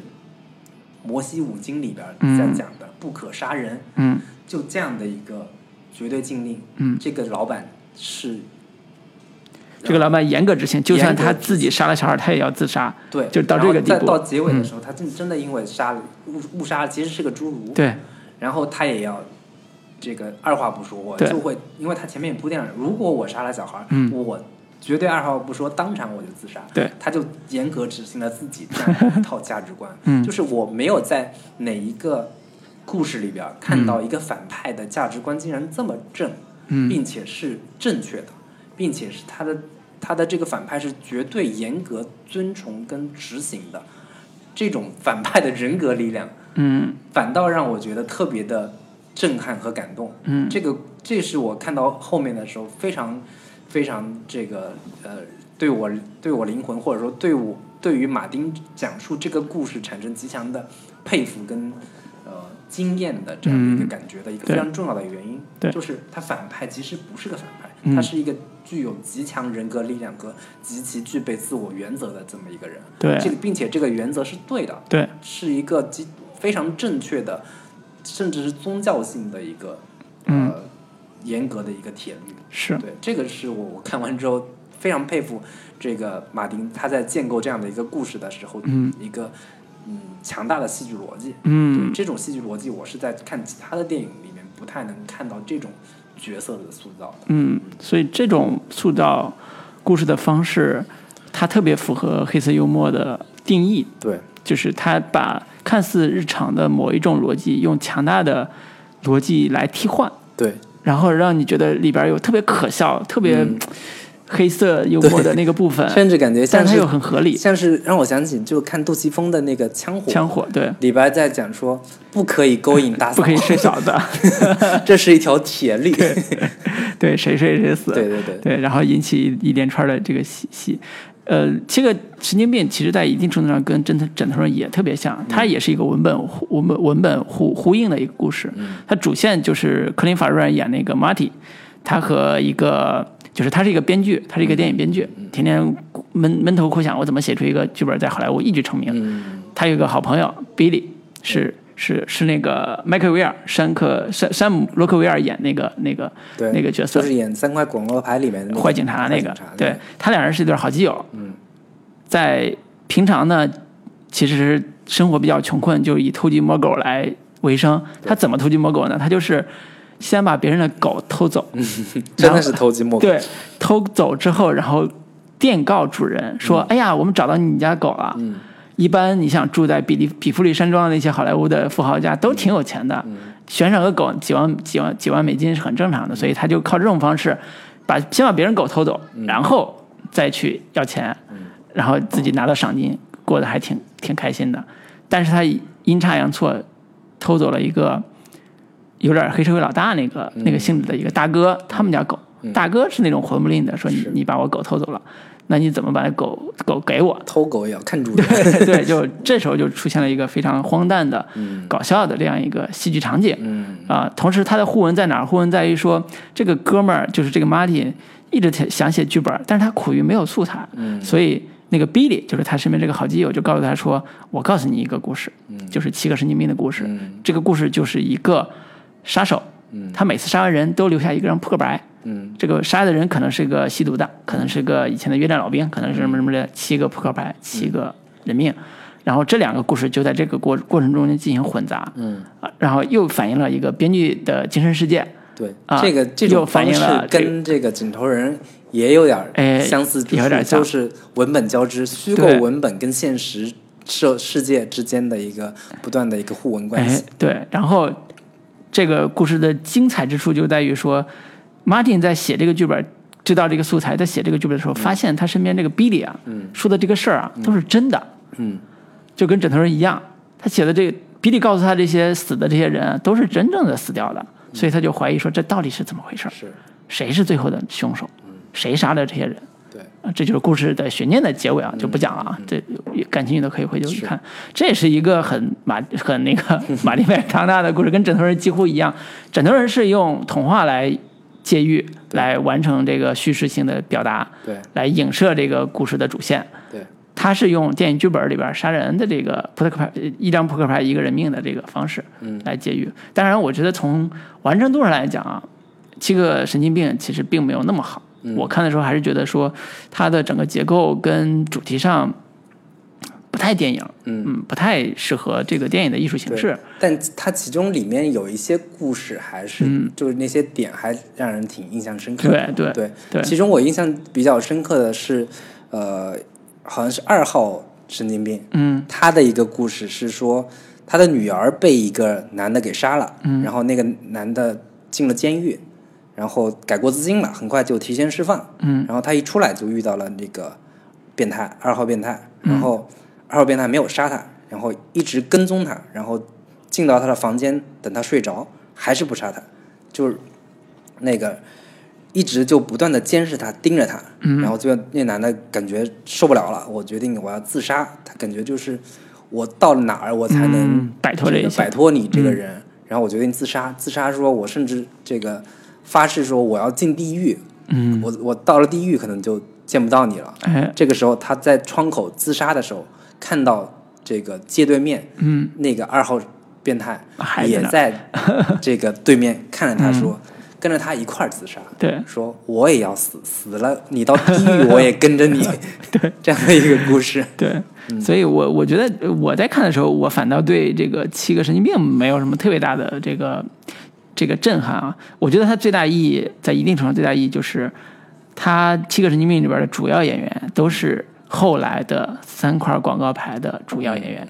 摩西五经》里边嗯。在讲的不可杀人，嗯。就这样的一个绝对禁令。嗯，这个老板是这个老板严格执行，就算他自己杀了小孩，他也要自杀。对，就到这个地步到结尾的时候，他真真的因为杀了误误杀了，其实是个侏儒，对，然后他也要这个二话不说，我就会，因为他前面也铺垫了，如果我杀了小孩，嗯。我绝对二话不说，当场我就自杀。对，他就严格执行了自己这样一套价值观。嗯。就是我没有在哪一个故事里边看到一个反派的价值观竟然这么正，嗯。并且是正确的，并且是他的他的这个反派是绝对严格遵从跟执行的，这种反派的人格力量。嗯反倒让我觉得特别的震撼和感动。嗯这个这是我看到后面的时候非常非常这个呃，对我对我灵魂或者说对我对于马丁讲述这个故事产生极强的佩服跟呃惊艳的这样的一个嗯感觉的一个非常重要的原因，对就是他反派其实不是个反派，嗯他是一个具有极强人格力量和极其具备自我原则的这么一个人。对这个并且这个原则是对的，对，是一个极非常正确的，甚至是宗教性的一个嗯呃严格的一个铁律。是，对，这个是我我看完之后非常佩服这个马丁他在建构这样的一个故事的时候，嗯一个嗯强大的戏剧逻辑。嗯对这种戏剧逻辑，我是在看其他的电影里面不太能看到这种角色的塑造的。嗯，所以这种塑造故事的方式，它特别符合黑色幽默的定义，对，就是他把看似日常的某一种逻辑，用强大的逻辑来替换，对，然后让你觉得里边有特别可笑、特别嗯黑色幽默的那个部分，甚至感觉像是但是它又很合理。像是让我想起就看杜琪峰的那个《枪火》，枪火对，李白在讲说不可以勾引大 嫂，不可以睡小子，这是一条铁律。对，谁睡谁死，对对对。对，然后引起一连串的这个戏戏。呃，这个神经病其实，在一定程度上跟枕头枕头人也特别像，它也是一个文本呼文本文本呼呼应的一个故事。它主线就是克林法瑞尔演那个 Marty，他和一个就是他是一个编剧，他是一个电影编剧，天天闷闷头苦想，我怎么写出一个剧本在好莱坞一举成名。嗯他有一个好朋友 Billy，是是是那个迈克尔维尔山克山山姆洛克维尔演那个那个对，那个角色，就是演《三块广告牌》里面的那个坏警察那个对他两人是一对好基友。嗯，在平常呢，其实生活比较穷困，就以偷鸡摸狗来为生。他怎么偷鸡摸狗呢？他就是先把别人的狗偷走，真的是偷鸡摸狗。对，偷走之后，然后电告主人说：“哎呀，我们找到你家狗了。”嗯。一般你想住在比利比弗利山庄的那些好莱坞的富豪家都挺有钱的，嗯。悬赏个狗几万几万几万美金是很正常的，所以他就靠这种方式，把先把别人狗偷走，嗯。然后再去要钱，然后自己拿到赏金，过得还挺挺开心的。但是他阴差阳错偷走了一个有点黑社会老大那个、那个性质的一个大哥，他们家狗，大哥是那种混不吝的，说你你把我狗偷走了，那你怎么把那狗狗给我？偷狗也要看主人。对，就这时候就出现了一个非常荒诞的、搞笑的这样一个戏剧场景。嗯啊，同时他的互文在哪儿？互文在于说，这个哥们儿就是这个 Martin 一直想想写剧本，但是他苦于没有素材，嗯所以那个 Billy 就是他身边这个好基友，就告诉他说：“我告诉你一个故事，就是七个神经病的故事。嗯这个故事就是一个杀手，嗯他每次杀完人都留下一个人扑克牌。嗯这个杀的人可能是个吸毒的，可能是个以前的越战老兵，可能是什么什么的，七个扑克牌，七个人命。然后这两个故事就在这个过过程中间进行混杂，嗯，啊，然后又反映了一个编剧的精神世界。对，啊这个这又种方式反映了跟这个井头人也有点哎相似之处，有点像就是文本交织，虚构文本跟现实世世界之间的一个不断的一个互文关哎系。，对，然后这个故事的精彩之处就在于说，Martin 在写这个剧本，知道这个素材，在写这个剧本的时候，发现他身边这个 Billy 啊，嗯说的这个事儿啊，都是真的，嗯就跟枕头人一样。他写的这个 Billy 告诉他这些死的这些人啊都是真正的死掉的，所以他就怀疑说这到底是怎么回事儿？是，谁是最后的凶手？谁杀的这些人？对，啊，这就是故事的悬念的结尾啊，就不讲了啊。这感兴趣的可以回头去看。这也是一个很马 很那个 马丁麦康纳的故事，跟枕头人几乎一样。枕头人是用童话来借喻，来完成这个叙事性的表达，对来影射这个故事的主线。对，他是用电影剧本里边杀人的这个扑克牌，一张扑克牌一个人命的这个方式嗯来借喻。当然，我觉得从完成度上来讲啊，七个神经病其实并没有那么好。嗯。我看的时候还是觉得说，它的整个结构跟主题上不太电影，嗯。不太适合这个电影的艺术形对。式。但它其中里面有一些故事，还是、嗯。就是那些点还让人挺印象深刻的。对对对。对。其中我印象比较深刻的是，呃，好像是二号神经病，嗯。他的一个故事是说，他的女儿被一个男的给杀了，嗯。然后那个男的进了监狱，然后改过自新了，很快就提前释放，嗯。然后他一出来就遇到了那个变态二号变态，嗯。然后二号变态没有杀他，然后一直跟踪他，然后进到他的房间等他睡着，还是不杀他，就是那个一直就不断的监视他，盯着他，嗯。然后最后那男的感觉受不了了，我决定我要自杀，他感觉就是我到了哪儿我才能嗯摆脱这一摆脱你这个人，然后我决定自杀，自杀说我甚至这个发誓说我要进地狱，嗯，我我到了地狱可能就见不到你了。哎，这个时候他在窗口自杀的时候，看到这个街对面嗯，那个二号变态也在这个对面看着他说，跟着他一块儿自杀，对。说我也要死，死了你到地狱我也跟着你，对，这样的一个故事，对，所以我我觉得呃我在看的时候，我反倒对这个七个神经病没有什么特别大的这个这个震撼啊。我觉得它最大意义，在一定程度最大意义就是，它七个神经病里边的主要演员都是后来的三块广告牌的主要演员。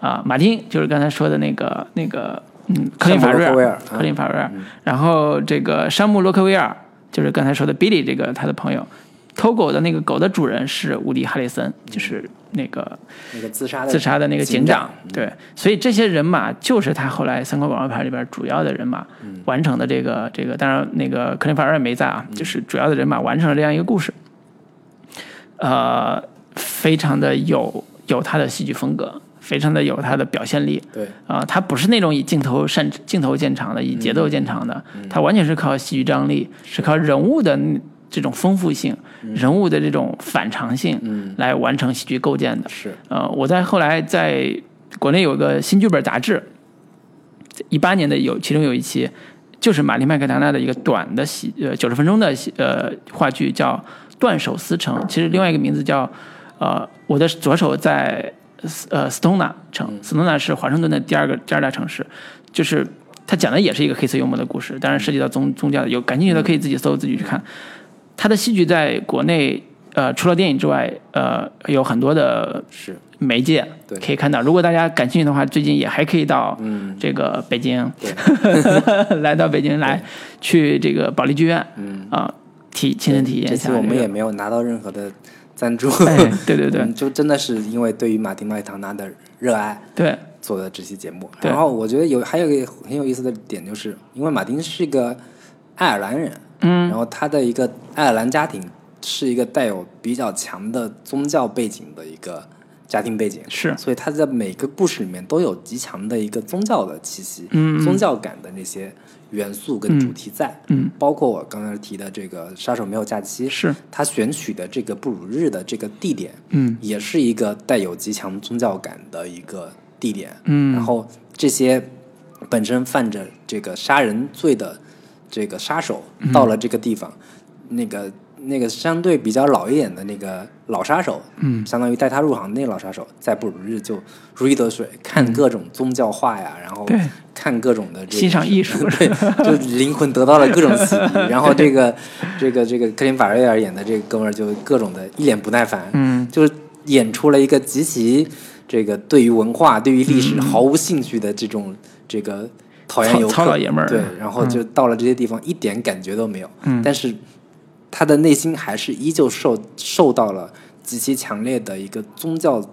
啊，马丁就是刚才说的那个那个，嗯，科林法瑞尔克林法瑞尔，然后这个山姆洛克威尔就是刚才说的 Billy 这个他的朋友，偷狗的那个狗的主人是伍迪·哈里森，就是那个那个自杀的自杀的那个警警长，对，所以这些人马就是他后来三块广告牌里边主要的人马完成的这个这个，当然那个克林法瑞尔没在啊，就是主要的人马完成了这样一个故事，呃，非常的有有他的戏剧风格，非常的有他的表现力，对，啊、他不是那种以镜头擅镜头见长的，以节奏见长的，他完全是靠戏剧张力，是靠人物的这种丰富性，人物的这种反常性，嗯。来完成戏剧构建的。是，呃，我在后来在国内有个新剧本杂志，一八年的有其中有一期就是玛丽麦克唐纳的一个短的戏，呃，九十分钟的戏呃话剧叫《断手思城》，其实另外一个名字叫呃我的左手在呃斯通纳城，斯通纳是华盛顿的第二个第二大城市，就是他讲的也是一个黑色幽默的故事，当然涉及到宗宗教的，有感兴趣的可以自己搜自己去看。他的戏剧在国内呃除了电影之外，呃有很多的是，媒介对。可以看到。如果大家感兴趣的话，最近也还可以到嗯，这个北京，对，来到北京来去这个保利剧院嗯，啊、体亲身体验这期一下、这个。我们也没有拿到任何的赞助，哎，对对对。嗯就真的是因为对于马丁麦唐纳的热爱对，做的这期节目。然后我觉得有还有一个很有意思的点，就是因为马丁是一个爱尔兰人，嗯。然后他的一个爱尔兰家庭是一个带有比较强的宗教背景的一个家庭背景，是。所以他在每个故事里面都有极强的一个宗教的气息，嗯。宗教感的那些元素跟主题在，嗯。包括我刚才提的这个杀手没有假期，是。他选取的这个布鲁日的这个地点，嗯。也是一个带有极强宗教感的一个地点，嗯。然后这些本身犯着这个杀人罪的这个杀手嗯。到了这个地方，那个那个相对比较老一点的那个老杀手，嗯。相当于带他入行的那个老杀手，在布鲁日就如鱼得水，看各种宗教画呀，然后对。看各种的这个欣赏艺术。对，就灵魂得到了各种洗涤。然后这个这个这个克林法瑞尔演的这个哥们儿就各种的一脸不耐烦，嗯。就是演出了一个极其这个对于文化、对于历史毫无兴趣的这种这个讨厌游客，糙老爷们儿对，然后就到了这些地方一点感觉都没有，嗯。但是他的内心还是依旧受受到了极其强烈的一个宗教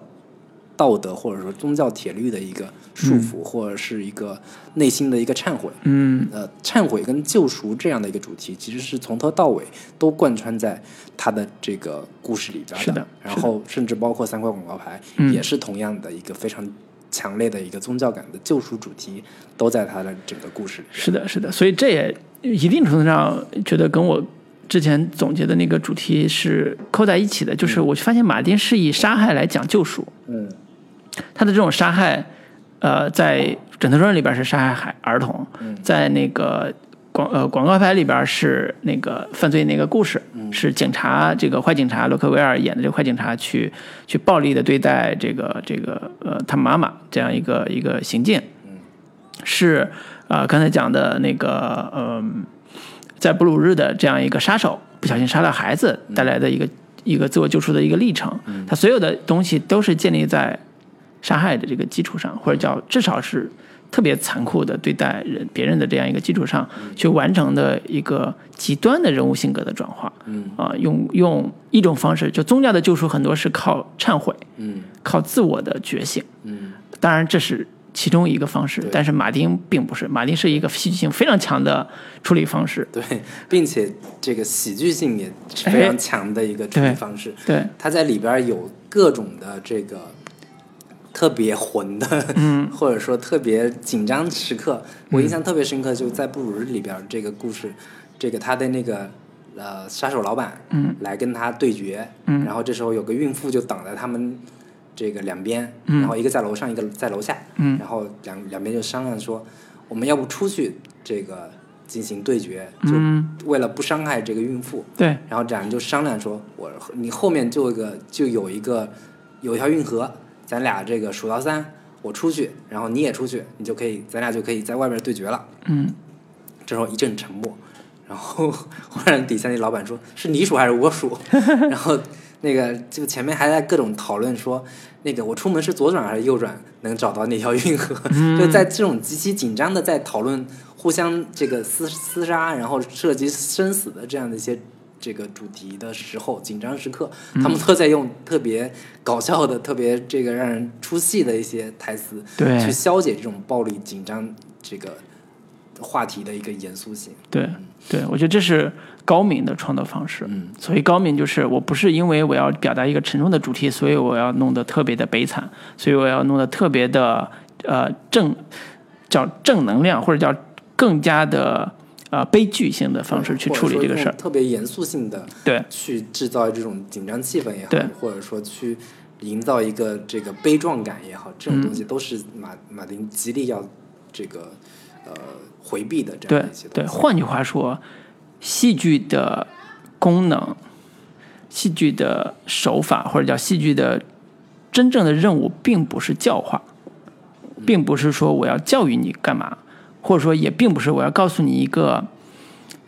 道德或者说宗教铁律的一个束缚，或者是一个内心的一个忏悔。嗯。呃，忏悔跟救赎这样的一个主题，其实是从头到尾都贯穿在他的这个故事里边是的然后甚至包括三块广告牌，嗯。也是同样的一个非常强烈的一个宗教感的救赎主题，都在他的整个故事里。是的，是的，所以这也一定程度上觉得跟我之前总结的那个主题是扣在一起的，就是我发现马丁是以杀害来讲救赎，嗯。他的这种杀害，呃，在《枕头庄园》里边是杀害孩儿童，嗯。在那个广呃广告牌里边是那个犯罪那个故事，嗯。是警察这个坏警察洛克威尔演的这个坏警察去去暴力的对待这个这个呃他妈妈这样一个一个行径，是呃刚才讲的那个嗯、在布鲁日的这样一个杀手不小心杀了孩子带来的一个、一个自我救赎的一个历程，他所有的东西都是建立在杀害的这个基础上，或者叫至少是特别残酷的对待人别人的这样一个基础上，去完成的一个极端的人物性格的转化。嗯啊、用用一种方式，就宗教的救赎很多是靠忏悔，嗯靠自我的觉醒。嗯当然这是其中一个方式，但是马丁并不是，马丁是一个戏剧性非常强的处理方式。对，并且这个喜剧性也是非常强的一个处理方式。对，他在里边有各种的这个特别混的，嗯。或者说特别紧张时刻。我印象特别深刻，就在布鲁日里边这个故事，这个他的那个呃杀手老板，嗯。来跟他对决，嗯。然后这时候有个孕妇就挡在他们这个两边，嗯。然后一个在楼上，一个在楼下，嗯。然后两两边就商量说，我们要不出去这个进行对决，就嗯，为了不伤害这个孕妇，对，然后两人就商量说，我你后面就有一个就有一个有一条运河，咱俩这个数到三，我出去，然后你也出去，你就可以，咱俩就可以在外边对决了。嗯这时候一阵沉默，然后 忽然底下那老板说：“是你数还是我数？” 然后那个就前面还在各种讨论说，那个我出门是左转还是右转能找到那条运河？就在这种极其紧张的在讨论互相这个厮厮杀，然后涉及生死的这样的一些。这个主题的时候，紧张时刻，他们都在用特别搞笑的、特别这个让人出戏的一些台词，对去消解这种暴力紧张这个话题的一个严肃性。对对，我觉得这是高明的创作方式。嗯所以高明，就是我不是因为我要表达一个沉重的主题，所以我要弄得特别的悲惨，所以我要弄得特别的呃正，叫正能量，或者叫更加的呃悲剧性的方式去处理这个事儿。特别严肃性的对去制造这种紧张气氛也好对，或者说去营造一个这个悲壮感也好，这种东西嗯都是马马丁极力要这个呃回避的这样的一些对，东西。换句话说，戏剧的功能、戏剧的手法，或者叫戏剧的真正的任务，并不是教化，并不是说我要教育你干嘛，或者说也并不是我要告诉你一个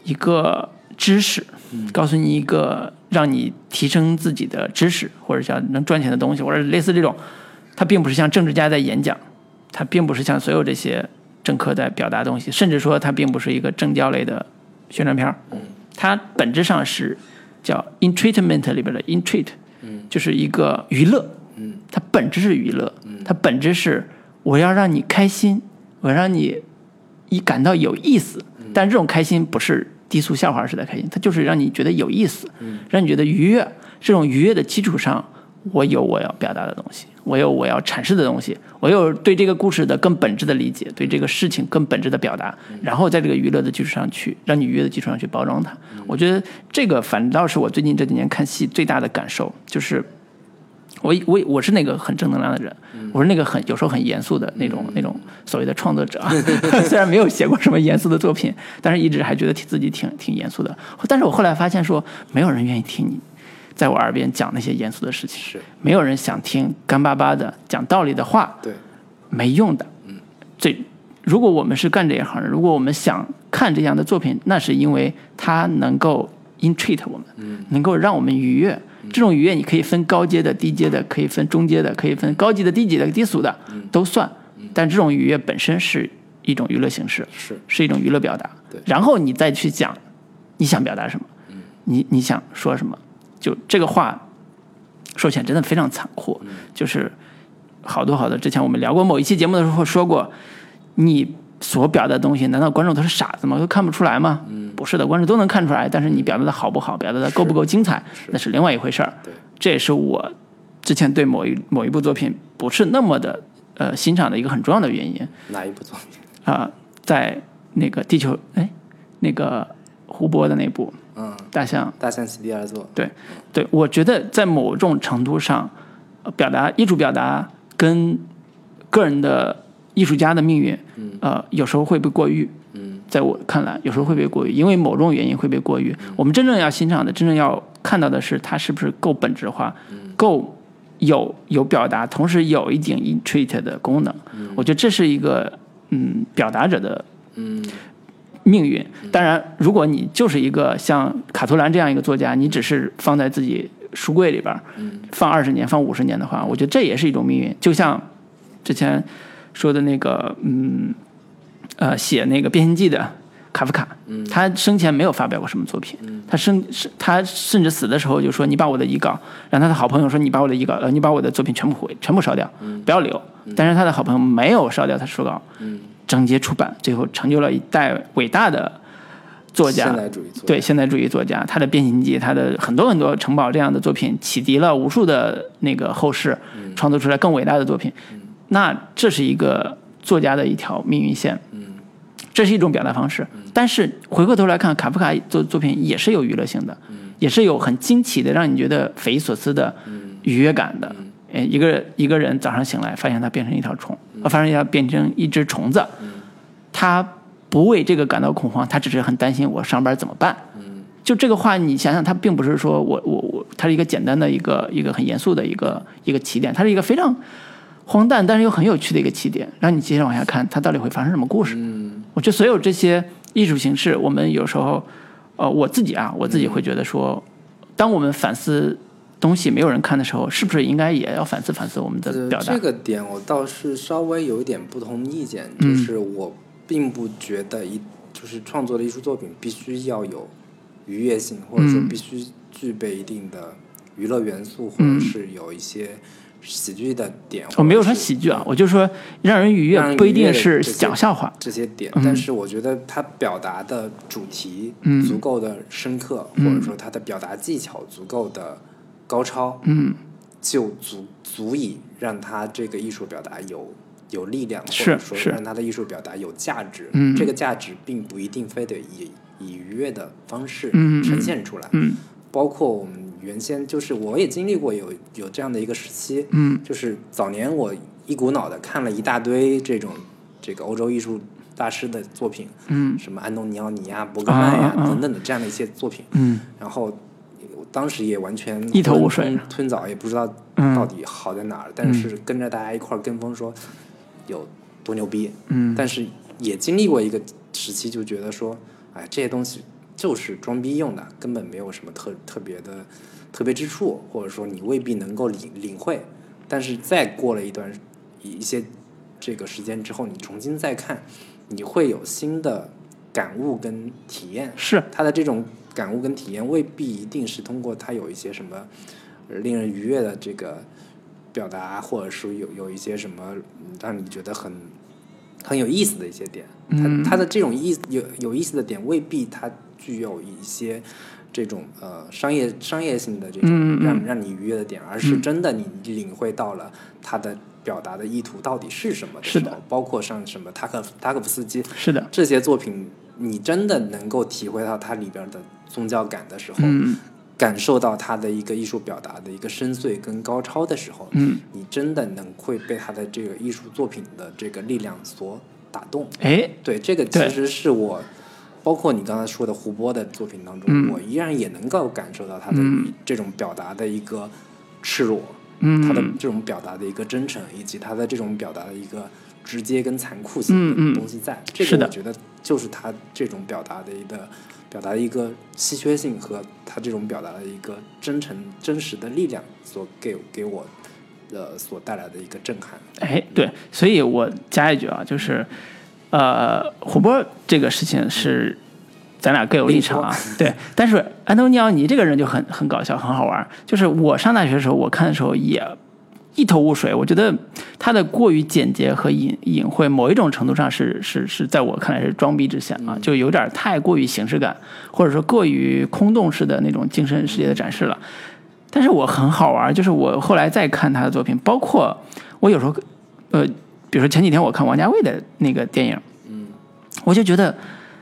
一个知识，告诉你一个让你提升自己的知识，或者叫能赚钱的东西，或者类似这种，它并不是像政治家在演讲，它并不是像所有这些政客在表达东西，甚至说它并不是一个政教类的宣传片儿。它本质上是叫 entreatment 里边的 entreat，就是一个娱乐，嗯。它本质是娱乐，它本质是我要让你开心，我让你一感到有意思，但这种开心不是低俗笑话式的开心，它就是让你觉得有意思，让你觉得愉悦。这种愉悦的基础上，我有我要表达的东西，我有我要阐释的东西，我有对这个故事的更本质的理解，对这个事情更本质的表达，然后在这个娱乐的基础上去，让你愉悦的基础上去包装它。我觉得这个反倒是我最近这几年看戏最大的感受，就是我我我是那个很正能量的人，我是那个很有时候很严肃的那种那种所谓的创作者，虽然没有写过什么严肃的作品，但是一直还觉得自己挺挺严肃的。但是我后来发现说，没有人愿意听你。在我耳边讲那些严肃的事情，是没有人想听干巴巴的讲道理的话，对，没用的。嗯，这如果我们是干这一行的，如果我们想看这样的作品，那是因为它能够 entreat 我们，嗯，能够让我们愉悦。这种愉悦你可以分高阶的、低阶的，可以分中阶的，可以分高级的、低级的、低俗的，都算。但这种愉悦本身是一种娱乐形式，是是一种娱乐表达。对，然后你再去讲你想表达什么，嗯，你你想说什么。就这个话说起来真的非常残酷，就是好多好多之前我们聊过某一期节目的时候说过，你所表达的东西，难道观众都是傻子吗？都看不出来吗？嗯不是的，观众都能看出来，但是你表达的好不好，表达的够不够精彩，那是另外一回事儿。对，这也是我之前对某一某一部作品不是那么的呃欣赏的一个很重要的原因。哪一部作品？啊，在那个地球，哎，那个胡波的那部。嗯，大象，大象席地而坐。对，对，我觉得在某种程度上，表达艺术表达跟个人的艺术家的命运，呃，有时候会被过誉。嗯，在我看来，有时候会被过誉，因为某种原因会被过誉。我们真正要欣赏的，真正要看到的是，它是不是够本质化，够有有表达，同时有一点 intreat 的功能。我觉得这是一个嗯，表达者的嗯。命运，当然，如果你就是一个像卡图兰这样一个作家，你只是放在自己书柜里边，放二十年、放五十年的话，我觉得这也是一种命运。就像之前说的那个，嗯，呃，写那个《变形记》的卡夫卡，他生前没有发表过什么作品，他生是他甚至死的时候就说：“你把我的遗稿，让他的好朋友说你把我的遗稿，呃，你把我的作品全部毁，全部烧掉，不要留。”但是他的好朋友没有烧掉他书稿。整洁出版，最后成就了一代伟大的作家。现代主义作对现代主义作家，他的《变形记》，他的很多很多城堡这样的作品，启迪了无数的那个后世，创作出来更伟大的作品。那这是一个作家的一条命运线。这是一种表达方式。但是回过头来看，卡夫卡作作品也是有娱乐性的，也是有很惊奇的，让你觉得匪夷所思的愉悦感的。一个一个人早上醒来，发现他变成一条虫，发现他变成一只虫子，他不为这个感到恐慌，他只是很担心我上班怎么办。就这个话，你想想，他并不是说我我我，他是一个简单的一个一个很严肃的一个一个起点，他是一个非常荒诞但是又很有趣的一个起点，让你接着往下看，它到底会发生什么故事。嗯我觉得所有这些艺术形式，我们有时候，呃，我自己啊，我自己会觉得说，当我们反思。东西没有人看的时候，是不是应该也要反思反思我们的表达？这个点我倒是稍微有一点不同意见，就是我并不觉得一就是创作的艺术作品必须要有愉悦性，或者说必须具备一定的娱乐元素，或者是有一些喜剧的点。我没有说喜剧啊，我就说让人愉悦不一定是讲笑话这些点，但是我觉得他表达的主题足够的深刻，或者说他的表达技巧足够的。高超，嗯，就足足以让他这个艺术表达有有力量，或者说让他的艺术表达有价值。嗯，这个价值并不一定非得以以愉悦的方式呈现出来。嗯，包括我们原先就是我也经历过有有这样的一个时期。嗯，就是早年我一股脑的看了一大堆这种这个欧洲艺术大师的作品。嗯，什么安东尼奥尼啊、伯格曼呀等等的这样的一些作品。嗯，然后。当时也完全一头雾水，吞枣也不知道到底好在哪儿，但是跟着大家一块儿跟风说有多牛逼。嗯，但是也经历过一个时期，就觉得说，哎，这些东西就是装逼用的，根本没有什么特特别的特别之处，或者说你未必能够领领会。但是再过了一段一些这个时间之后，你重新再看，你会有新的感悟跟体验。是他的这种。感悟跟体验未必一定是通过他有一些什么令人愉悦的这个表达，或者说有有一些什么让你觉得很很有意思的一些点。他他的这种意有有意思的点未必他具有一些这种呃商业商业性的这种让让你愉悦的点，而是真的你领会到了他的表达的意图到底是什么是的时候，包括像什么塔可塔可夫斯基是的，这些作品，你真的能够体会到它里边的宗教感的时候，嗯感受到他的一个艺术表达的一个深邃跟高超的时候，嗯，你真的能会被他的这个艺术作品的这个力量所打动。哎，对，这个其实是我，包括你刚才说的胡波的作品当中，嗯。我依然也能够感受到他的嗯。这种表达的一个赤裸，嗯，他的这种表达的一个真诚，以及他的这种表达的一个直接跟残酷性的东西在。这个我觉得就是他这种表达的一个表达的一个稀缺性和他这种表达的一个真诚真实的力量所给给我呃所带来的一个震撼。哎，对，所以我加一句啊，就是，呃，胡波这个事情是咱俩各有立场啊，对。但是安东尼奥尼这个人就很很搞笑，很好玩。就是我上大学的时候，我看的时候也一头雾水，我觉得他的过于简洁和隐隐晦，某一种程度上是是是在我看来是装逼之嫌啊，就有点太过于形式感，或者说过于空洞式的那种精神世界的展示了。但是我很好玩，就是我后来再看他的作品，包括我有时候，呃，比如说前几天我看王家卫的那个电影，嗯，我就觉得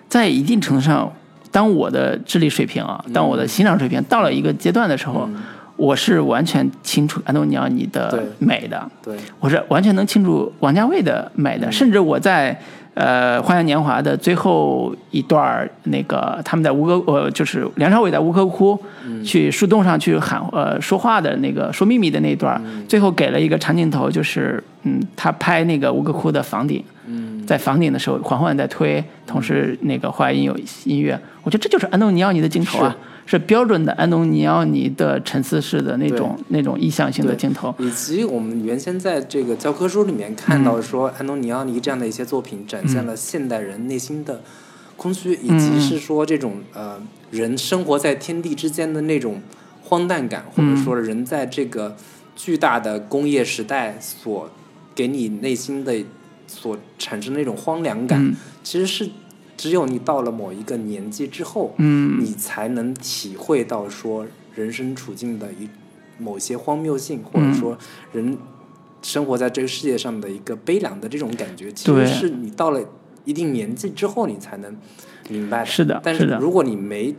在一定程度上，当我的智力水平啊，当我的欣赏水平到了一个阶段的时候，嗯。我是完全清楚安东尼奥尼的美的，对，我是完全能清楚王家卫的美的，甚至我在呃《花样年华》的最后一段儿那个他们在吴哥呃就是梁朝伟在吴哥窟去树洞上去喊呃说话的那个说秘密的那一段儿，最后给了一个长镜头，就是嗯他拍那个吴哥窟的房顶。嗯，在房顶的时候，缓缓在推，同时那个话音有音乐，我觉得这就是安东尼奥尼的镜头啊，是标准的安东尼奥尼的沉思式的那种那种意象性的镜头。以及我们原先在这个教科书里面看到说，安东尼奥尼这样的一些作品展现了现代人内心的空虚，以及是说这种呃人生活在天地之间的那种荒诞感，或者说人在这个巨大的工业时代所给你内心的所产生的那种荒凉感，嗯。其实是只有你到了某一个年纪之后，嗯。你才能体会到说人生处境的一某些荒谬性，或嗯者说人生活在这个世界上的一个悲凉的这种感觉，其实是你到了一定年纪之后你才能明白的。是的但是如果你没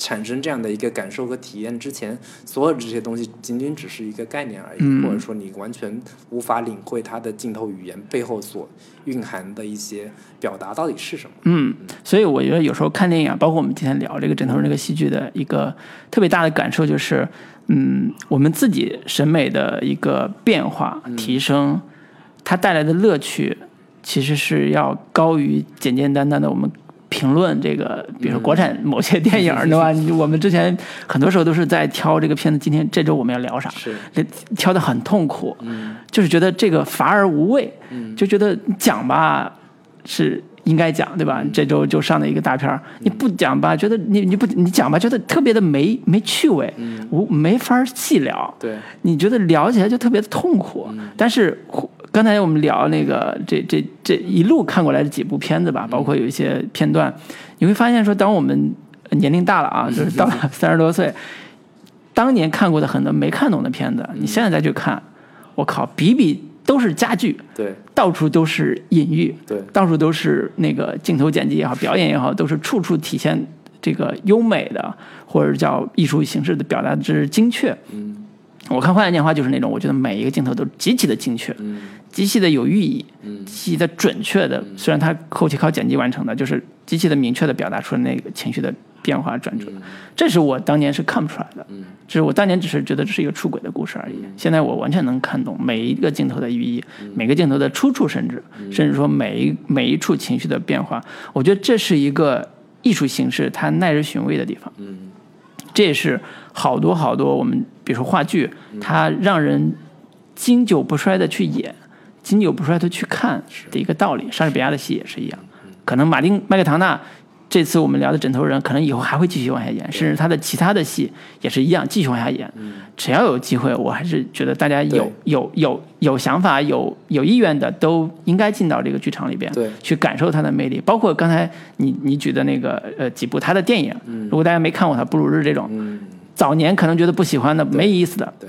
产生这样的一个感受和体验之前，所有这些东西仅仅只是一个概念而已，嗯或者说你完全无法领会它的镜头语言背后所蕴含的一些表达到底是什么。嗯，所以我觉得有时候看电影啊，包括我们今天聊这个《枕头人》这个戏剧的一个特别大的感受就是，嗯，我们自己审美的一个变化提升，它带来的乐趣，其实是要高于简简单单的我们。评论这个，比如说国产某些 电影，对吧？我们之前很多时候都是在挑这个片子，今天这周我们要聊啥，是，挑的很痛苦，嗯。就是觉得这个乏而无味，嗯。就觉得讲吧是应该讲，对吧？这周就上的一个大片儿，你不讲吧，觉得你你不你讲吧，觉得特别的没没趣味，嗯，无没法细聊，对，你觉得聊起来就特别的痛苦。嗯。但是刚才我们聊那个这这这一路看过来的几部片子吧，包括有一些片段，你会发现说，当我们年龄大了啊，就是到了 三十多岁，当年看过的很多没看懂的片子，你现在再去看，我靠，比比都是佳句，对，到处都是隐喻，对，到处都是那个镜头剪辑也好，表演也好，都是处处体现这个优美的，或者叫艺术形式的表达之精确。嗯我看《花样年华》就是那种，我觉得每一个镜头都极其的精确，嗯极其的有寓意，嗯极其的准确的。虽然它后期靠剪辑完成的，就是极其的明确的表达出了那个情绪的变化转折。嗯这是我当年是看不出来的，嗯这是我当年只是觉得这是一个出轨的故事而已。现在我完全能看懂每一个镜头的寓意，每个镜头的出处，甚至甚至说每一每一处情绪的变化。我觉得这是一个艺术形式它耐人寻味的地方。嗯这也是好多好多我们比如说话剧，它让人经久不衰的去演，经久不衰的去看的一个道理。莎士比亚的戏也是一样，可能马丁麦克唐纳这次我们聊的《枕头人》，可能以后还会继续往下演，甚至他的其他的戏也是一样继续往下演。只要有机会，我还是觉得大家有有有有想法、有有意愿的，都应该进到这个剧场里边，对。去感受它的魅力。包括刚才你你举的那个呃几部他的电影，如果大家没看过他《布鲁日》这种，嗯，早年可能觉得不喜欢的、没意思的，对。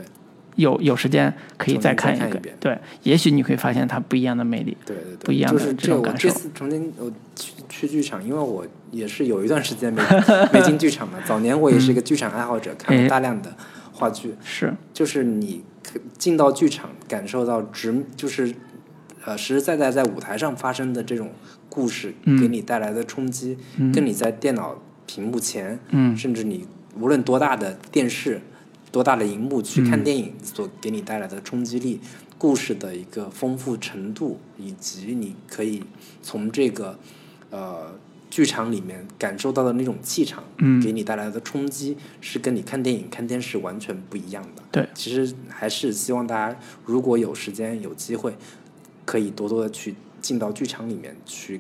有有时间可以再看一遍。对，也许你会发现它不一样的魅力。对对对，不一样的就是这种感受。我这次重新我去去剧场，因为我也是有一段时间没 没进剧场嘛。早年我也是一个剧场爱好者，看哎了大量的话剧。是，就是你可进到剧场，感受到直就是呃实实在在在舞台上发生的这种故事，嗯。给你带来的冲击，跟你在电脑屏幕前，嗯。甚至你无论多大的电视、多大的荧幕去嗯看电影所给你带来的冲击力、故事的一个丰富程度，以及你可以从这个呃。剧场里面感受到的那种气场，嗯给你带来的冲击是跟你看电影、看电视完全不一样的。对，其实还是希望大家如果有时间、有机会，可以多多的去进到剧场里面去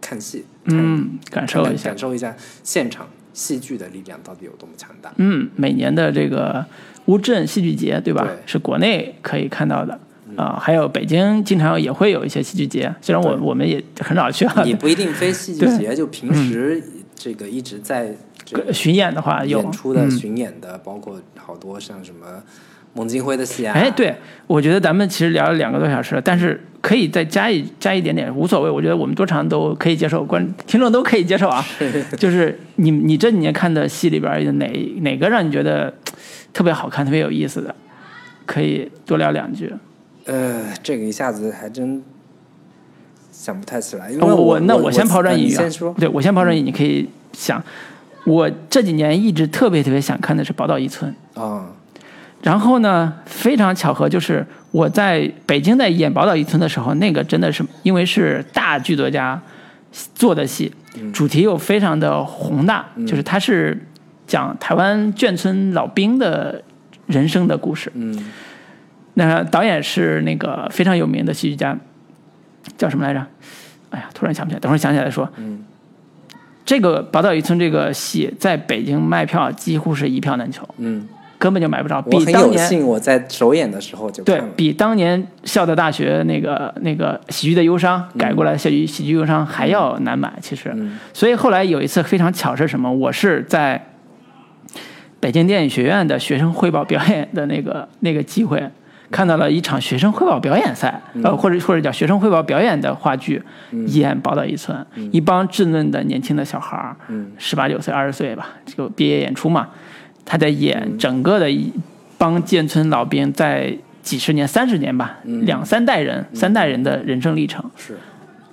看戏，嗯，感受一下感。受一下现场戏剧的力量到底有多么强大。嗯，每年的这个乌镇戏剧节，对吧？对。是国内可以看到的。啊、还有北京经常也会有一些戏剧节，虽然我我们也很少去啊。你不一定非戏剧节，就平时这个一直在这个巡演的话有。演出的、嗯。巡演的，包括好多像什么孟京辉的戏啊，哎，对，我觉得咱们其实聊了两个多小时了，但是可以再加一加一点点，无所谓。我觉得我们多长都可以接受，观听众都可以接受啊。就是你你这几年看的戏里边有哪哪个让你觉得特别好看、特别有意思的，可以多聊两句。呃，这个一下子还真想不太起来，因为我那我那先抛砖呃引玉、啊，先说，对我先抛砖引玉，你可以想，我这几年一直特别特别想看的是《宝岛一村》。啊，然后呢，非常巧合，就是我在北京在演《宝岛一村》的时候，那个真的是因为是大剧作家做的戏，主题又非常的宏大，就是它是讲台湾眷村老兵的人生的故事。嗯那导演是那个非常有名的戏剧家，叫什么来着？哎呀，突然想不起来，等会儿想起来说。嗯这个《宝岛一村》这个戏在北京卖票几乎是一票难求，嗯，根本就买不着，我比当年很有幸，我在首演的时候就对，比当年笑的大学那个那个喜剧的忧伤改过来喜剧喜剧忧伤还要难买，其实。嗯。所以后来有一次非常巧是什么？我是在北京电影学院的学生汇报表演的那个那个机会，看到了一场学生汇报表演赛，呃，或者或者叫学生汇报表演的话剧，演《宝岛一村》，一帮稚嫩的年轻的小孩儿，嗯。十八九岁、二十岁吧，就毕业演出嘛，他在演整个的一帮建村老兵在几十年、三十年吧，两三代人、三代人的人生历程，是。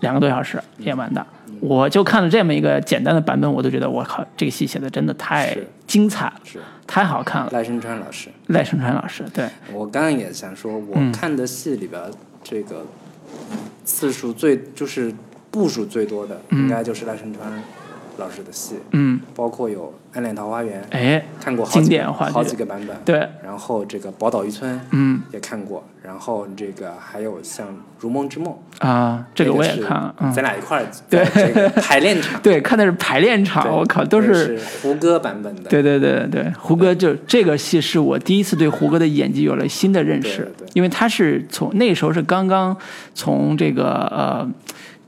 两个多小时演完的。我就看了这么一个简单的版本，我都觉得我靠，这个戏写的真的太精彩了，是。太好看了。赖声川老师。赖声川老师，对，我刚刚也想说，我嗯。看的戏里边这个次数最就是部数最多的，应该就是赖声川老师的戏，嗯，包括有《暗恋桃花源》，哎，看过好经典话剧好几个版本，对，然后这个《宝岛渔村》嗯。也看过，然后这个还有像《如梦之梦》，啊，这个我也是看咱俩一块儿对。这个排练场，对，看的是排练场，我靠，都是。是胡歌版本的，对对对对，胡歌就这个戏是我第一次对胡歌的演技有了新的认识，因为他是从那时候是刚刚从这个呃，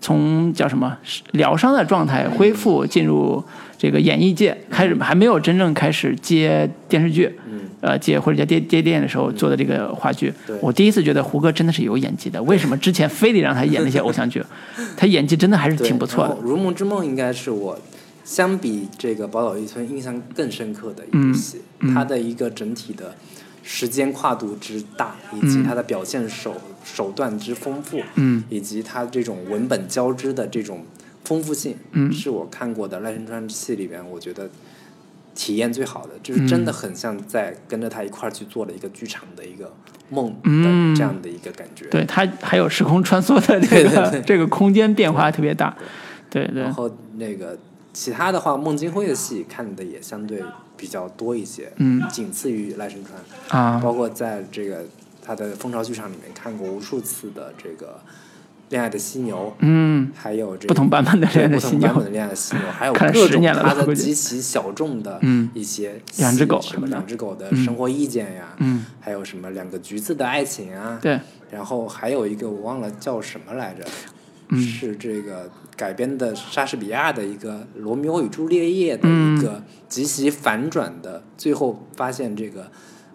从叫什么疗伤的状态恢复进入这个演艺界，开始还没有真正开始接电视剧，嗯呃接或者接接接电影的时候做的这个话剧对，我第一次觉得胡歌真的是有演技的。为什么之前非得让他演那些偶像剧？他演技真的还是挺不错的。如梦之梦》应该是我相比这个《宝岛一村》印象更深刻的一嗯部戏，它的一个整体的时间跨度之大，以及它的表现手手段之丰富，嗯。以及他这种文本交织的这种丰富性，嗯。是我看过的赖声川戏里边，我觉得。体验最好的就是真嗯的很像在跟着他一块儿去做了一个剧场的一个梦嗯。的这样的一个感觉。对他还有时空穿梭的这对个对对这个空间变化特别大，对对。然，后那个其他的话，孟京辉的戏看的也相对比较多一些，嗯。仅次于赖声川，啊，包括在这个他的蜂巢剧场里面看过无数次的这个恋爱的犀牛》，嗯，还有这个不同版本的《恋爱的犀牛不同版本》的《恋爱的犀牛》，还有看了10各种它的极其小众的嗯。一些两只狗什么两只狗的生活意见呀，嗯，还有什么两个橘子的爱情啊，对，然后还有一个我忘了叫什么来着，嗯。是这个改编的莎士比亚的一个《罗密欧与朱丽叶》的嗯一个极其反转的，最后发现这个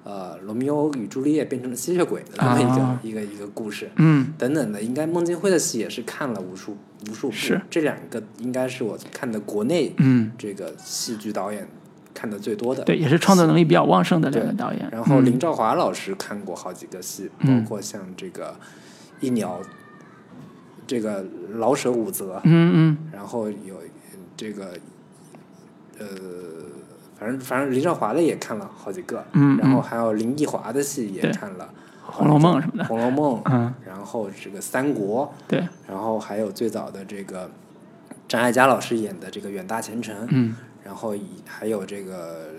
呃罗密欧与朱丽叶变成了吸血鬼的这么一个、啊。一个一个故事。嗯，等等的，应该孟京辉的戏也是看了无数无数部，是。这两个应该是我看的国内嗯，这个戏剧导演看的最多的。对，也是创作能力比较旺盛的两个导演。然后嗯。林兆华老师看过好几个戏，嗯。包括像这个《一鸟》，这个老舍武则，嗯嗯。然后有这个呃，反正反正林少华的也看了好几个，嗯然后还有林奕华的戏也看了，《红楼梦》什么的。红楼梦》，嗯，然后这个三国，对，然后还有最早的这个张艾嘉老师演的这个《远大前程》，嗯。然后以还有这个呃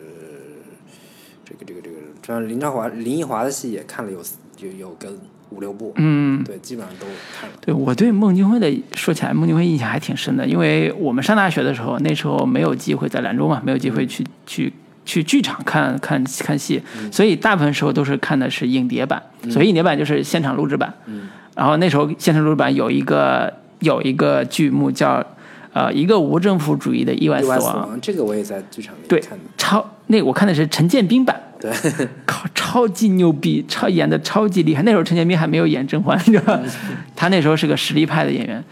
这个这个这个，反正林少华、林奕华的戏也看了有有有个五六部，嗯，对，基本上都看了。对我对孟京辉的说起来，孟京辉印象还挺深的，因为我们上大学的时候，那时候没有机会在兰州嘛，没有机会去、去去剧场看看看戏，所以大部分时候都是看的是影碟版。所以影碟版就是现场录制版。嗯然后那时候现场录制版有一个有一个剧目叫呃一个无政府主义的意外死亡，这个我也在剧场里对看的。超那我看的是陈建斌版。对，靠，超级牛逼，超演的超级厉害。那时候陈建斌还没有演甄嬛，你知道吧？他那时候是个实力派的演员。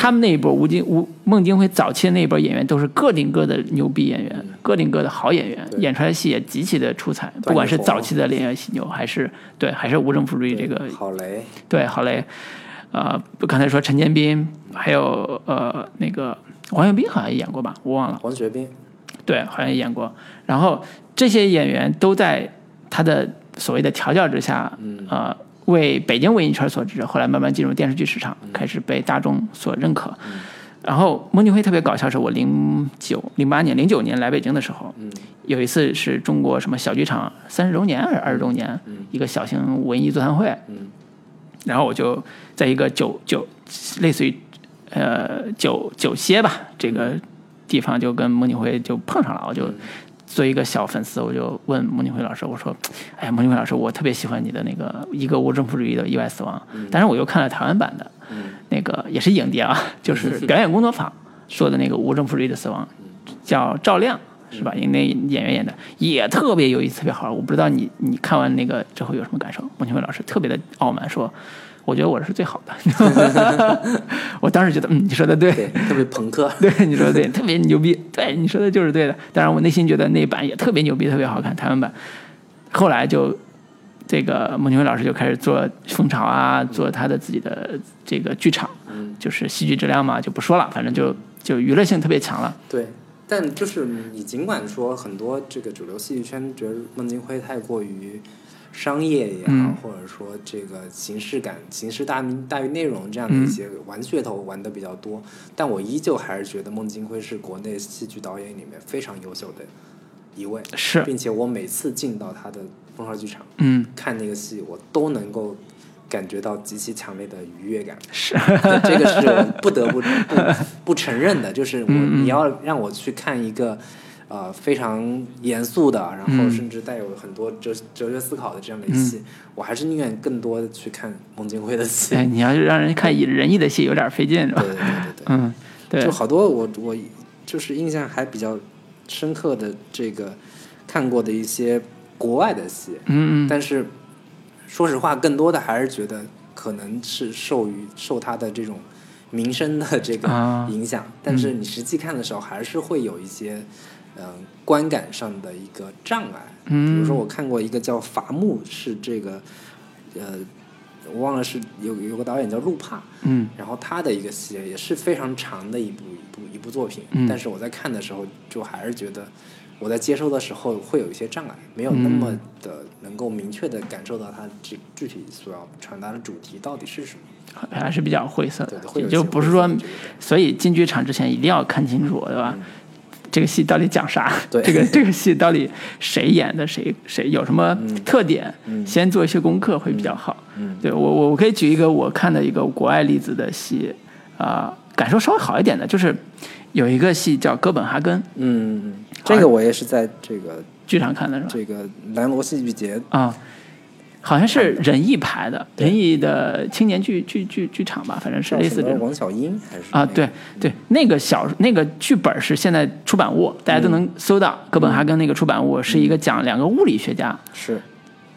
他们那一波吴京、吴孟京辉早期的那一波演员都是个顶个的牛逼演员，个顶个的好演员，演出来的戏也极其的出彩。不管是早期的《恋爱犀牛》，还是对，还是无政府主义这个郝雷，对，郝雷，呃，刚才说陈建斌，还有呃那个王彦斌好像也演过吧，我忘了。黄学斌，对，好像也演过。然后这些演员都在他的所谓的调教之下，呃，为北京文艺圈所知，后来慢慢进入电视剧市场，开始被大众所认可。然后孟京辉特别搞笑，是我零九零八年、零九年来北京的时候，有一次是中国什么小剧场三十周年还是二十周年，一个小型文艺座谈会，然后我就在一个酒酒类似于呃酒酒歇吧这个地方，就跟孟京辉就碰上了，我就作为一个小粉丝，我就问孟京辉老师，我说：“哎呀，孟京辉老师，我特别喜欢你的那个一个无政府主义的意外死亡，但是我又看了台湾版的，那个也是影碟啊，就是表演工作坊说的那个无政府主义的死亡，叫赵亮。”是吧？因为那演员演的也特别有意思，特别好玩。我不知道你你看完那个之后有什么感受？孟京辉老师特别的傲慢说：“我觉得我是最好的。”我当时觉得，嗯，你说的对，对，特别朋克。对，你说的对，特别牛逼，对，你说的就是对的。当然，我内心觉得那版也特别牛逼，特别好看，台湾版。后来就这个孟京辉老师就开始做蜂巢啊，做他的自己的这个剧场，就是戏剧质量嘛，就不说了，反正就就娱乐性特别强了。对，但就是你尽管说很多这个主流戏剧圈觉得孟京辉太过于商业也好，嗯。或者说这个形式感、形式大于大于内容这样的一些玩噱头玩的比较多，但我依旧还是觉得孟京辉是国内戏剧导演里面非常优秀的一位，是，并且我每次进到他的蜂巢剧场嗯，看那个戏，我都能够。感觉到极其强烈的愉悦感，是，对这个是我不得不 不不承认的，就是我你要让我去看一个呃非常严肃的，然后嗯。甚至带有很多哲哲学思考的这样的一戏，我还是宁愿更多的去看孟京辉的戏。哎，你要是让人看仁义的戏，有点费劲，是吧对？对对对对，嗯，对。就，好多我我就是印象还比较深刻的这个看过的一些国外的戏，嗯嗯，但是说实话，更多的还是觉得可能是受于受他的这种名声的这个啊。影响，但是你实际看的时候，还是会有一些嗯、呃观感上的一个障碍。嗯比如说我看过一个叫《伐木》，是这个呃，我忘了是有有个导演叫陆帕，嗯然后他的一个戏也是非常长的一部一部一部作品，嗯但是我在看的时候，就还是觉得我在接收的时候会有一些障碍，没有那么的能够明确的感受到他具具体所要传达的主题到底是什么。还是比较晦涩的对，会有也就不是说所以进剧场之前一定要看清楚，对吧？这个戏到底讲啥？对这个这个戏到底谁演的？谁谁有什么特点？先做一些功课会比较好。嗯对我我我可以举一个我看的一个国外例子的戏啊、感受稍微好一点的，就是有一个戏叫《哥本哈根》，嗯，这个我也是在这个剧场看的是吧？这个南锣戏剧节，啊、好像是仁义排的，仁义的青年剧剧剧剧场吧，反正是类似这种。王小英还是啊，对对，那个小那个剧本是现在出版物，大家都能搜到。哥本哈根那个出版物是一个讲两个物理学家是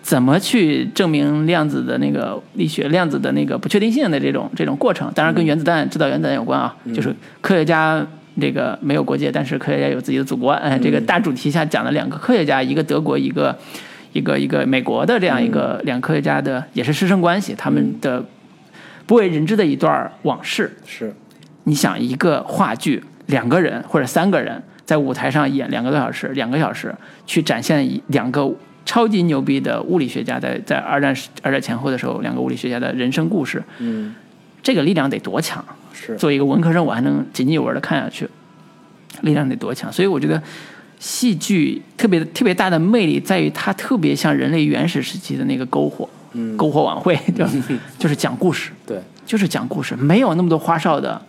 怎么去证明量子的那个力学、量子的那个不确定性的这种这种过程，当然跟原子弹制造原子弹有关啊，就是科学家。这个没有国界，但是科学家有自己的祖国。哎，这个大主题下讲了两个科学家，一个德国，一个一个一个美国的这样一个两个科学家的也是师生关系，他们的不为人知的一段往事。是，你想一个话剧，两个人或者三个人在舞台上演两个多小时，两个小时去展现一两个超级牛逼的物理学家在在二战二战前后的时候，两个物理学家的人生故事，嗯这个力量得多强？是，作为一个文科生，我还能津津有味的看下去，力量得多强？所以我觉得戏剧特别特别大的魅力在于它特别像人类原始时期的那个篝火，嗯篝火晚会，就就是讲故事。对，就是讲故事，没有那么多花哨的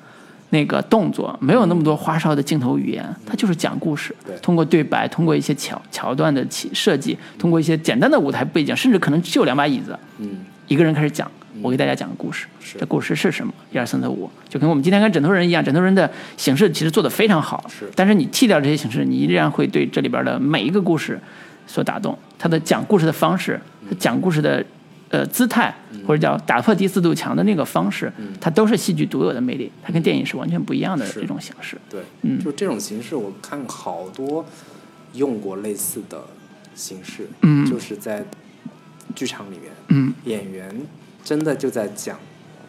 那个动作，没有那么多花哨的镜头语言，它就是讲故事。对通过对白，通过一些桥桥段的起设计，通过一些简单的舞台背景，甚至可能只有两把椅子，嗯一个人开始讲，我给大家讲个故事。是这故事是什么？一二三四五，就跟我们今天跟枕头人一样，枕头人的形式其实做得非常好。是但是你剃掉这些形式，你依然会对这里边的每一个故事所打动。他的讲故事的方式，他讲故事的呃姿态，或者叫打破第四堵墙的那个方式，它都是戏剧独有的魅力。它跟电影是完全不一样的是这种形式。对，嗯就这种形式，我看好多用过类似的形式，嗯就是在剧场里面，嗯演员真的就在讲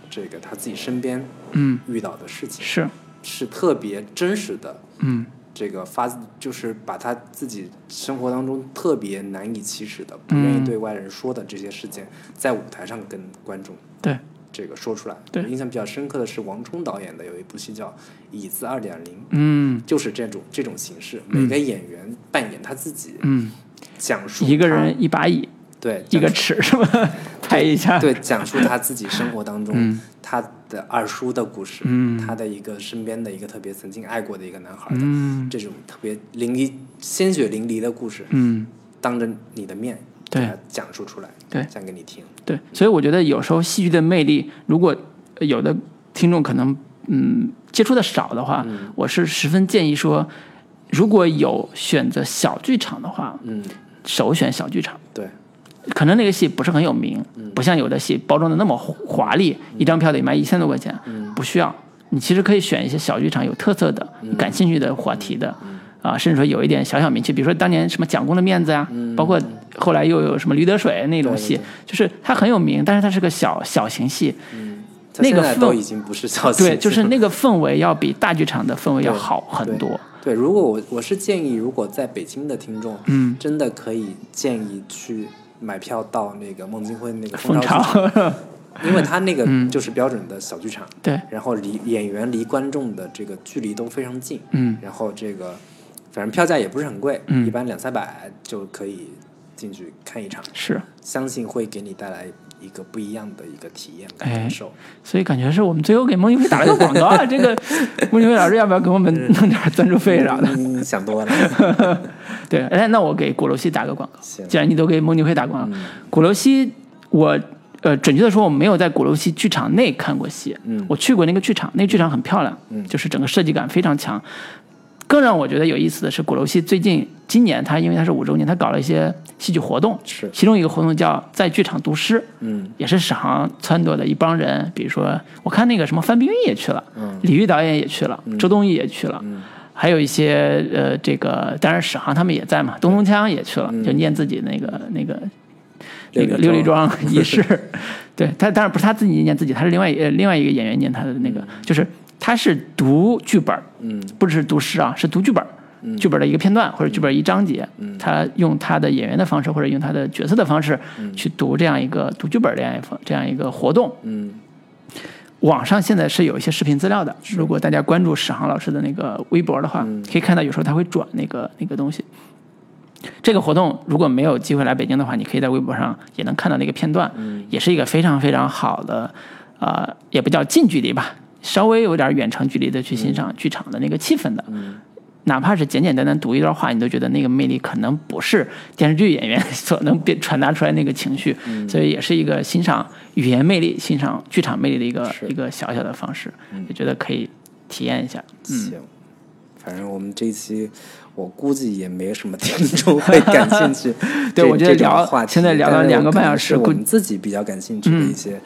这个他自己身边嗯，遇到的事情，是，是特别真实的。嗯。这个发自就是把他自己生活当中特别难以启齿的、不愿意嗯对外人说的这些事件，在舞台上跟观众对，这个说出来。对。我印象比较深刻的是王冲导演的有一部戏叫《椅子二点零》，嗯。就是这种这种形式，每个演员扮演他自己，嗯，讲述一个人一把椅，对一个尺是吧？拍一下。对讲述他自己生活当中、嗯他的二叔的故事，嗯他的一个身边的一个特别曾经爱过的一个男孩的、嗯这种特别淋漓鲜血淋漓的故事，嗯，当着你的面对他讲述出来，对讲给你听。对，所以我觉得有时候戏剧的魅力，如果呃有的听众可能嗯接触的少的话，嗯我是十分建议说，如果有选择小剧场的话，嗯，首选小剧场。对，可能那个戏不是很有名，嗯。不像有的戏包装的那么华丽，一张票得卖一千多块钱，嗯。不需要。你其实可以选一些小剧场有特色的、感兴趣的话题的，啊，甚至说有一点小小名气，比如说当年什么蒋公的面子呀、包括后来又有什么驴得水那种戏，就是它很有名，但是它是个小小型戏，他现在那个氛围已经不是小戏对，就是那个氛围要比大剧场的氛围要好很多。对，如果我我是建议，如果在北京的听众，嗯，真的可以建议去买票到那个孟京辉那个蜂巢剧场，因为他那个嗯。就是标准的小剧场，对，然后离演员离观众的这个距离都非常近，嗯。然后这个反正票价也不是很贵，嗯。一般两三百就可以进去看一场，是，相信会给你带来一个不一样的一个体验感受。所以感觉是我们最后给孟京辉打了个广告啊。这个孟京辉老师要不要给我们 弄点赞助费啥的？嗯，想多了，对，哎，那我给鼓楼西打个广告。既然你都给孟京辉打广告，嗯鼓楼西我呃准确的说，我没有在鼓楼西剧场内看过戏。嗯我去过那个剧场，那个剧场很漂亮，嗯就是整个设计感非常强。更让我觉得有意思的是，鼓楼戏最近今年它因为它是五周年，它搞了一些戏剧活动，是。其中一个活动叫在剧场读诗，嗯。也是史航撺掇的一帮人，比如说我看那个什么范冰冰也去了，嗯李玉导演也去了，周冬雨也去了，嗯还有一些呃，这个当然史航他们也在嘛，东东锵也去了，嗯就念自己那个那个那个六里六里庄 仪式，对他当然不是他自己念自己，他是另外呃另外一个演员念他的那个，就是他是读剧本，嗯。不只是读诗啊，是读剧本。剧本的一个片段或者剧本一章节，嗯。他用他的演员的方式或者用他的角色的方式嗯。去读这样一个读剧本这样一个这样一个活动，嗯。网上现在是有一些视频资料的，如果大家关注史航老师的那个微博的话，可以看到有时候他会转那个那个东西。这个活动如果没有机会来北京的话，你可以在微博上也能看到那个片段，嗯。也是一个非常非常好的，呃，也不叫近距离吧，稍微有点远程距离的去欣赏剧场的那个气氛的。哪怕是简简单单读一段话，你都觉得那个魅力可能不是电视剧演员所能变传达出来那个情绪，所以也是一个欣赏语言魅力、欣赏剧场魅力的一个一个小小的方式，也觉得可以体验一下。行，反正我们这一期我估计也没什么听众会感兴趣 对我觉得聊话现在聊了两个半小时我们自己比较感兴趣的嗯。一些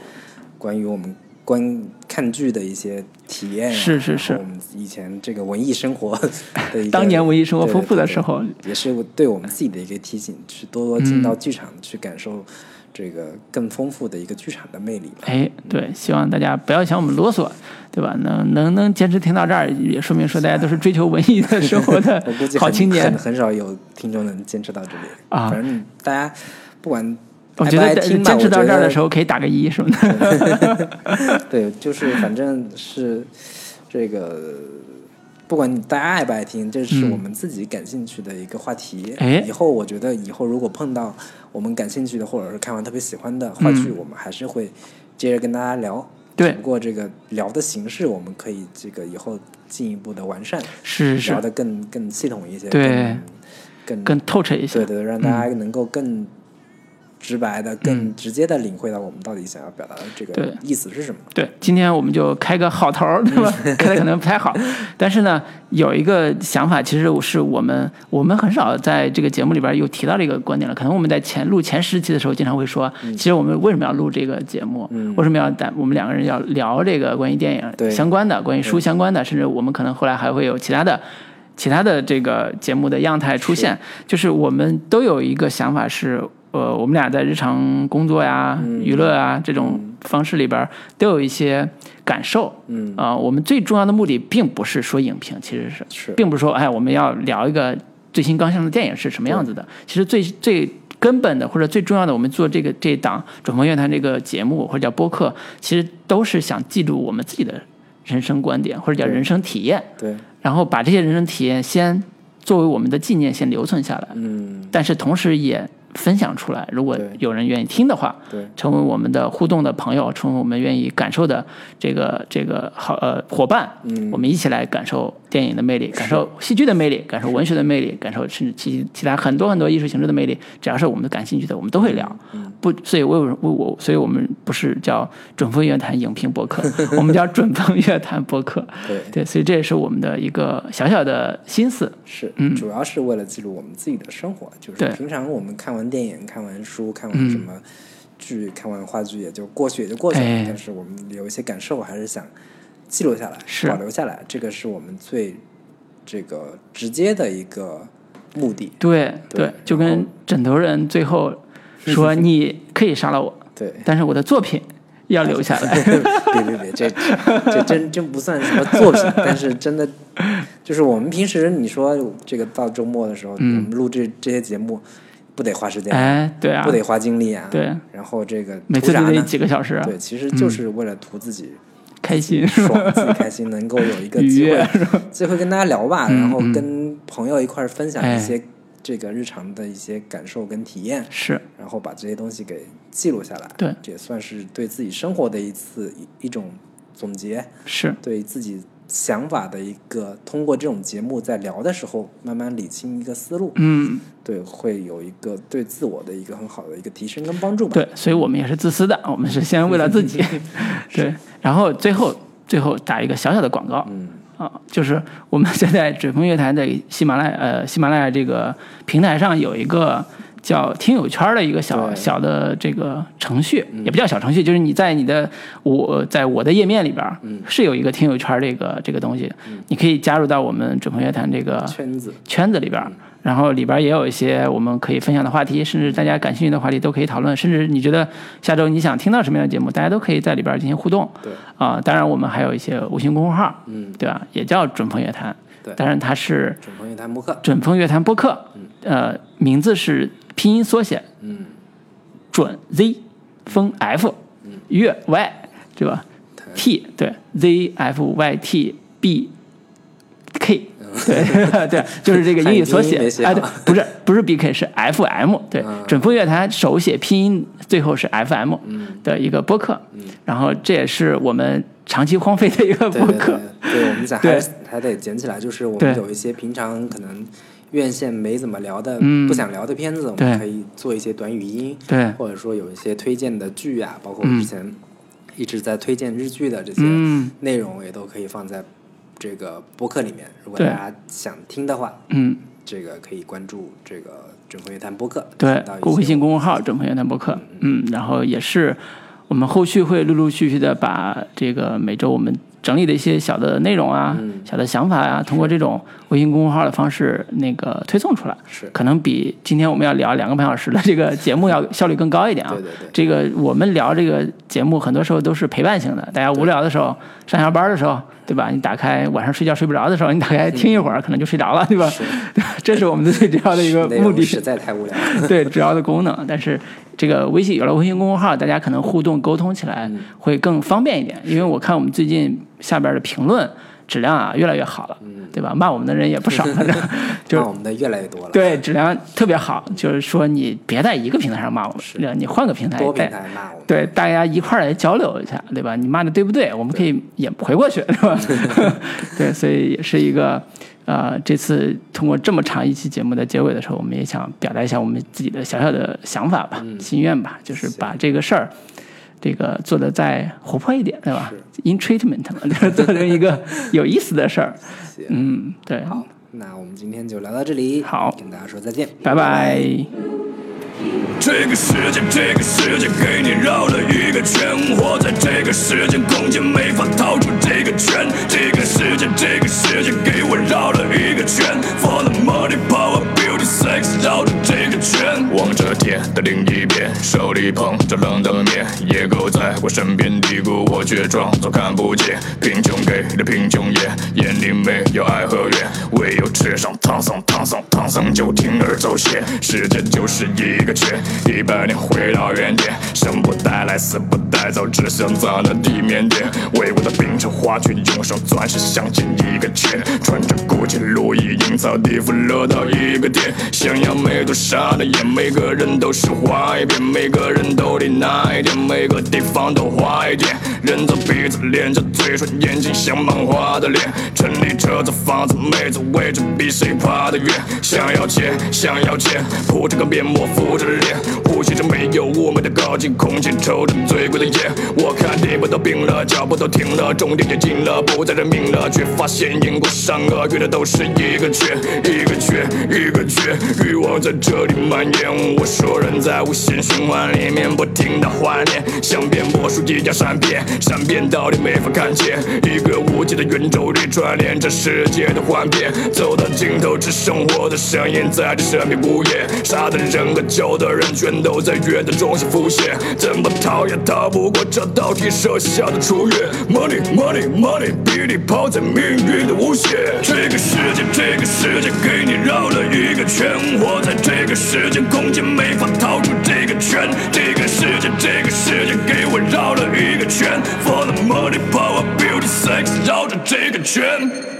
关于我们观看剧的一些体验啊、是是是我们以前这个文艺生活 的一 当年文艺生活丰富的时候也是对我们自己的一个提醒，去多多进到剧场去感受这个更丰富的一个剧场的魅力吧。哎，对，希望大家不要嫌我们啰嗦，对吧？能能能坚持听到这儿，也说明说大家都是追求文艺的生活的 我估计很好青年很。很少有听众能坚持到这里啊反正大家不管我觉得坚持到这儿的时候，可以打个一什么的。对，就是反正是这个，不管你大家爱不爱听，这是嗯我们自己感兴趣的一个话题。哎以后我觉得以后如果碰到我们感兴趣的，或者是看完特别喜欢的话剧，嗯我们还是会接着跟大家聊。对只不过这个聊的形式，我们可以这个以后进一步的完善，是是聊，的更更系统一些，对更更更透彻一些对。对，让大家能够更直白的、更直接的领会到我们到底想要表达的这个意思是什么。对，今天我们就开个好头儿，对吧？开的可能不太好，但是呢，有一个想法，其实是我们我们很少在这个节目里边有提到这个观点了。可能我们在前录前十期的时候，经常会说，其实我们为什么要录这个节目？嗯为什么要咱我们两个人要聊这个关于电对影相关的、关于书相关的，甚至我们可能后来还会有其他的。其他的这个节目的样态出现，就是我们都有一个想法是，呃，我们俩在日常工作呀、嗯。娱乐啊这种方式里边都有一些感受。嗯。啊、我们最重要的目的并不是说影评，其实是，是。并不是说哎我们要聊一个最新刚上的电影是什么样子的。其实最最根本的或者最重要的，我们做这个这档转播乐坛这个节目或者叫播客，其实都是想记录我们自己的人生观点或者叫人生体验，对，然后把这些人生体验先作为我们的纪念先留存下来，嗯，但是同时也分享出来，如果有人愿意听的话，对，成为我们的互动的朋友，成为我们愿意感受的这个这个好呃伙伴，嗯。我们一起来感受电影的魅力，感受戏剧的魅力，感受文学的魅力，感受甚至其其他很多很多艺术形式的魅力。只要是我们感兴趣的，我们都会聊。嗯不，所以我有我我，所以我们不是叫准风乐坛影评博客，我们叫准风乐坛博客。对，对，所以这也是我们的一个小小的心思。是，嗯主要是为了记录我们自己的生活，就是平常我们看完电影、看完书、看嗯完什么剧、看完话剧，也就过去也就过去了。哎但是我们有一些感受，还是想记录下来、是保留下来，这个是我们最这个直接的一个目的。对对就跟枕头人最后说：“你可以杀了我，对，但是我的作品要留下来。”别别别，这这真真不算什么作品，但是真的就是我们平时你说这个到周末的时候，我们录这这些节目，不得花时间，嗯哎，对啊，不得花精力啊，对，然后这个每次就得？几个小时，对，其实就是为了图自己开心。爽、自己开心，能够有一个 机会，机会跟大家聊吧，嗯然后嗯。跟朋友一块儿分享哎一些这个日常的一些感受跟体验，是，然后把这些东西给记录下来。对。这也算是对自己生活的一次一一种总结，是，对自己想法的一个通过这种节目在聊的时候慢慢理清一个思路，嗯，对，会有一个对自我的一个很好的一个提升跟帮助吧。对，所以我们也是自私的，我们是先为了自己，对，然后最后最后打一个小小的广告，嗯，啊，就是我们现在准风乐坛在喜马拉雅呃喜马拉雅这个平台上有一个叫听友圈的一个小小的这个程序，也不叫小程序，就是你在你的我在我的页面里边是有一个听友圈这个这个东西，你可以加入到我们准朋乐坛这个圈子，圈子里边，然后里边也有一些我们可以分享的话题，甚至大家感兴趣的话题都可以讨论，甚至你觉得下周你想听到什么样的节目，大家都可以在里边进行互动。对，啊、当然我们还有一些微信公众号，嗯，对吧？也叫准朋乐坛，对。当然它是准朋友谈播客，准风乐坛播客，呃，名字是拼音缩写，嗯，准 Z，风 F，乐 Y，对吧？T 对 Z F Y T B K 对对，就是这个 英语缩写哎，对，不是不是 B K 是 F M 对，嗯。准风乐坛手写拼音最后是 F M 嗯。的一个播客，然后这也是我们长期荒废的一个播客对，，我们想对还还得捡起来，就是我们有一些平常可能院线没怎么聊的、嗯。不想聊的片子，我们可以做一些短语音，对。或者说有一些推荐的剧啊，包括嗯。之前一直在推荐日剧的这些嗯。内容，也都可以放在这个播客里面。如果大家想听的话，嗯。这个可以关注这个整风乐坛播客，对微信公众号“整风乐坛播客”，嗯，然后也是我们后续会陆陆续续的把这个每周我们整理的一些小的内容啊、嗯。小的想法啊，通过这种微信公众号的方式那个推送出来，是。可能比今天我们要聊两个半小时的这个节目要效率更高一点啊。对对对。这个我们聊这个节目很多时候都是陪伴型的，大家无聊的时候、上下班的时候，对吧？你打开晚上睡觉睡不着的时候，你打开听一会儿，可能就睡着了，对吧？这是我们的最主要的一个目的。实在太无聊。对主要的功能，但是这个微信有了微信公众号，大家可能互动沟通起来嗯会更方便一点。因为我看我们最近下边的评论质量啊越来越好了，对吧？骂我们的人也不少，反正就骂我们的越来越多了，对质量特别好。就是说你别在一个平台上骂我们，你换个平台，多平带台骂我们。对，大家一块儿来交流一下，对吧？你骂的对不对？我们可以也回过去，是吧？对，所以也是一个，呃，这次通过这么长一期节目的结尾的时候，我们也想表达一下我们自己的小小的想法吧、心愿吧，就是把这个事儿。这个做的再活泼一点，对吧？In treatment 嘛，就 是做成一个有意思的事儿。嗯，对，好，那我们今天就聊到这里，好跟大家说再见，拜拜。这个世界，这个世界给你绕了一个圈，活在这个时间空间，没法逃出这个圈。这个世界，这个世界给我绕了一个圈，For the money, power, beauty, sex，绕着这圈。望着天的另一边，手里捧着冷的面，野狗在我身边嘀咕，我却装作看不见。贫穷给的贫穷眼，眼里没有爱和怨，唯有吃上唐僧，唐僧，唐僧就铤而走险。世界就是一个圈，一百年回到原点，生不带来，死不带走，只想在那地面点。为我的冰城花圈，用上钻石镶进一个圈，穿着古奇路易，营造地府乐到一个点。想要美多傻的眼，每个人都是花一遍，每个人都得拿一点，每个地方都坏一点。人造鼻子，脸着嘴唇，眼睛像漫画的脸。城里车子、房子、妹子位置，比谁爬得远。想要钱，想要钱，铺着个面膜，敷着脸，呼吸着没有雾霾的高级空气，抽着最贵的烟。我看地板都冰了，脚步都停了，终点也近了，不再认命了，却发现因果善恶，遇的都是一个圈，一个圈，一个圈，欲望在这里蔓延。我说人在无限循环里面不停的怀念，像变魔术一样闪变，闪变到底没法看见，一个无尽的圆周里串联着世界的幻变，走到尽头，只剩我的声音在这神秘午夜，杀的人和救的人全都在月的中心浮现，怎么逃也逃不过这道题设下的初越。Money money money，比你抛在命运的无限。这个世界，这个世界给你绕了一个圈，活在这个世时间空间，没法逃出这个圈。这个世界，这个世界给我绕了一个圈，For the money, power, beauty, sex，绕着这个圈。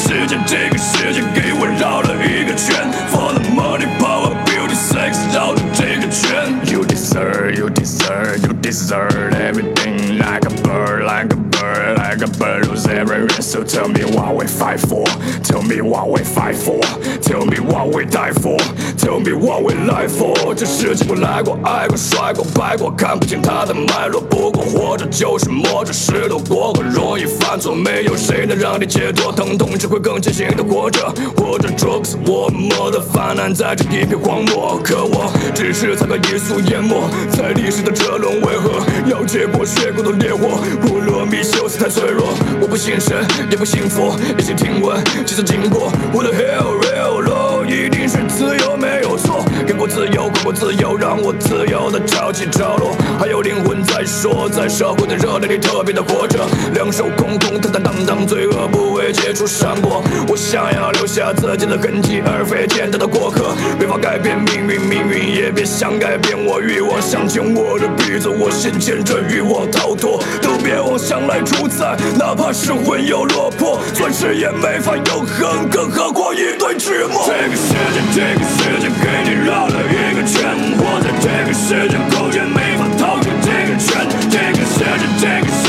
世界，这个世界给我绕了一个圈，For the money, power, beauty, sex，绕着这个圈。You deserve, you deserve, you deserve everything like a bird, like a bird, I bird who's everywhere. So tell me what we fight for, tell me what we fight for, tell me what we die for, tell me what we lie for. 这世界我来过，爱过，摔过，败过，看不清它的脉络。不过活着就是摸着石头过河，容易犯错，没有谁能让你解脱，疼痛只会更艰辛的活着，活着 drugs 我们的泛滥在这一片荒漠，可我只是才被一速淹没在历史的车轮，为何要结果血骨的烈火？普罗米修斯太脆弱，我不信神，也不信佛，一切听闻，几次经过，我的 hell real low，一定是自由没有错，给我自由，给过自由，让我自由的潮起潮落。还有灵魂在说，在社会的热烈里特别的活着。两手空空，坦坦荡荡，罪恶不会结出闪过。我想要留下自己的痕迹，而非简单的过客。没法改变命运，命运也别想改变我。欲望向前我的鼻子，我先牵着欲望逃脱。都别妄想来主宰，哪怕是魂有落魄，钻石也没法永恒，更何况一堆寂寞。这个世界，这个世界给你绕了一个圈，活在这个时间空间，没法逃离这个圈。这个世界，这个。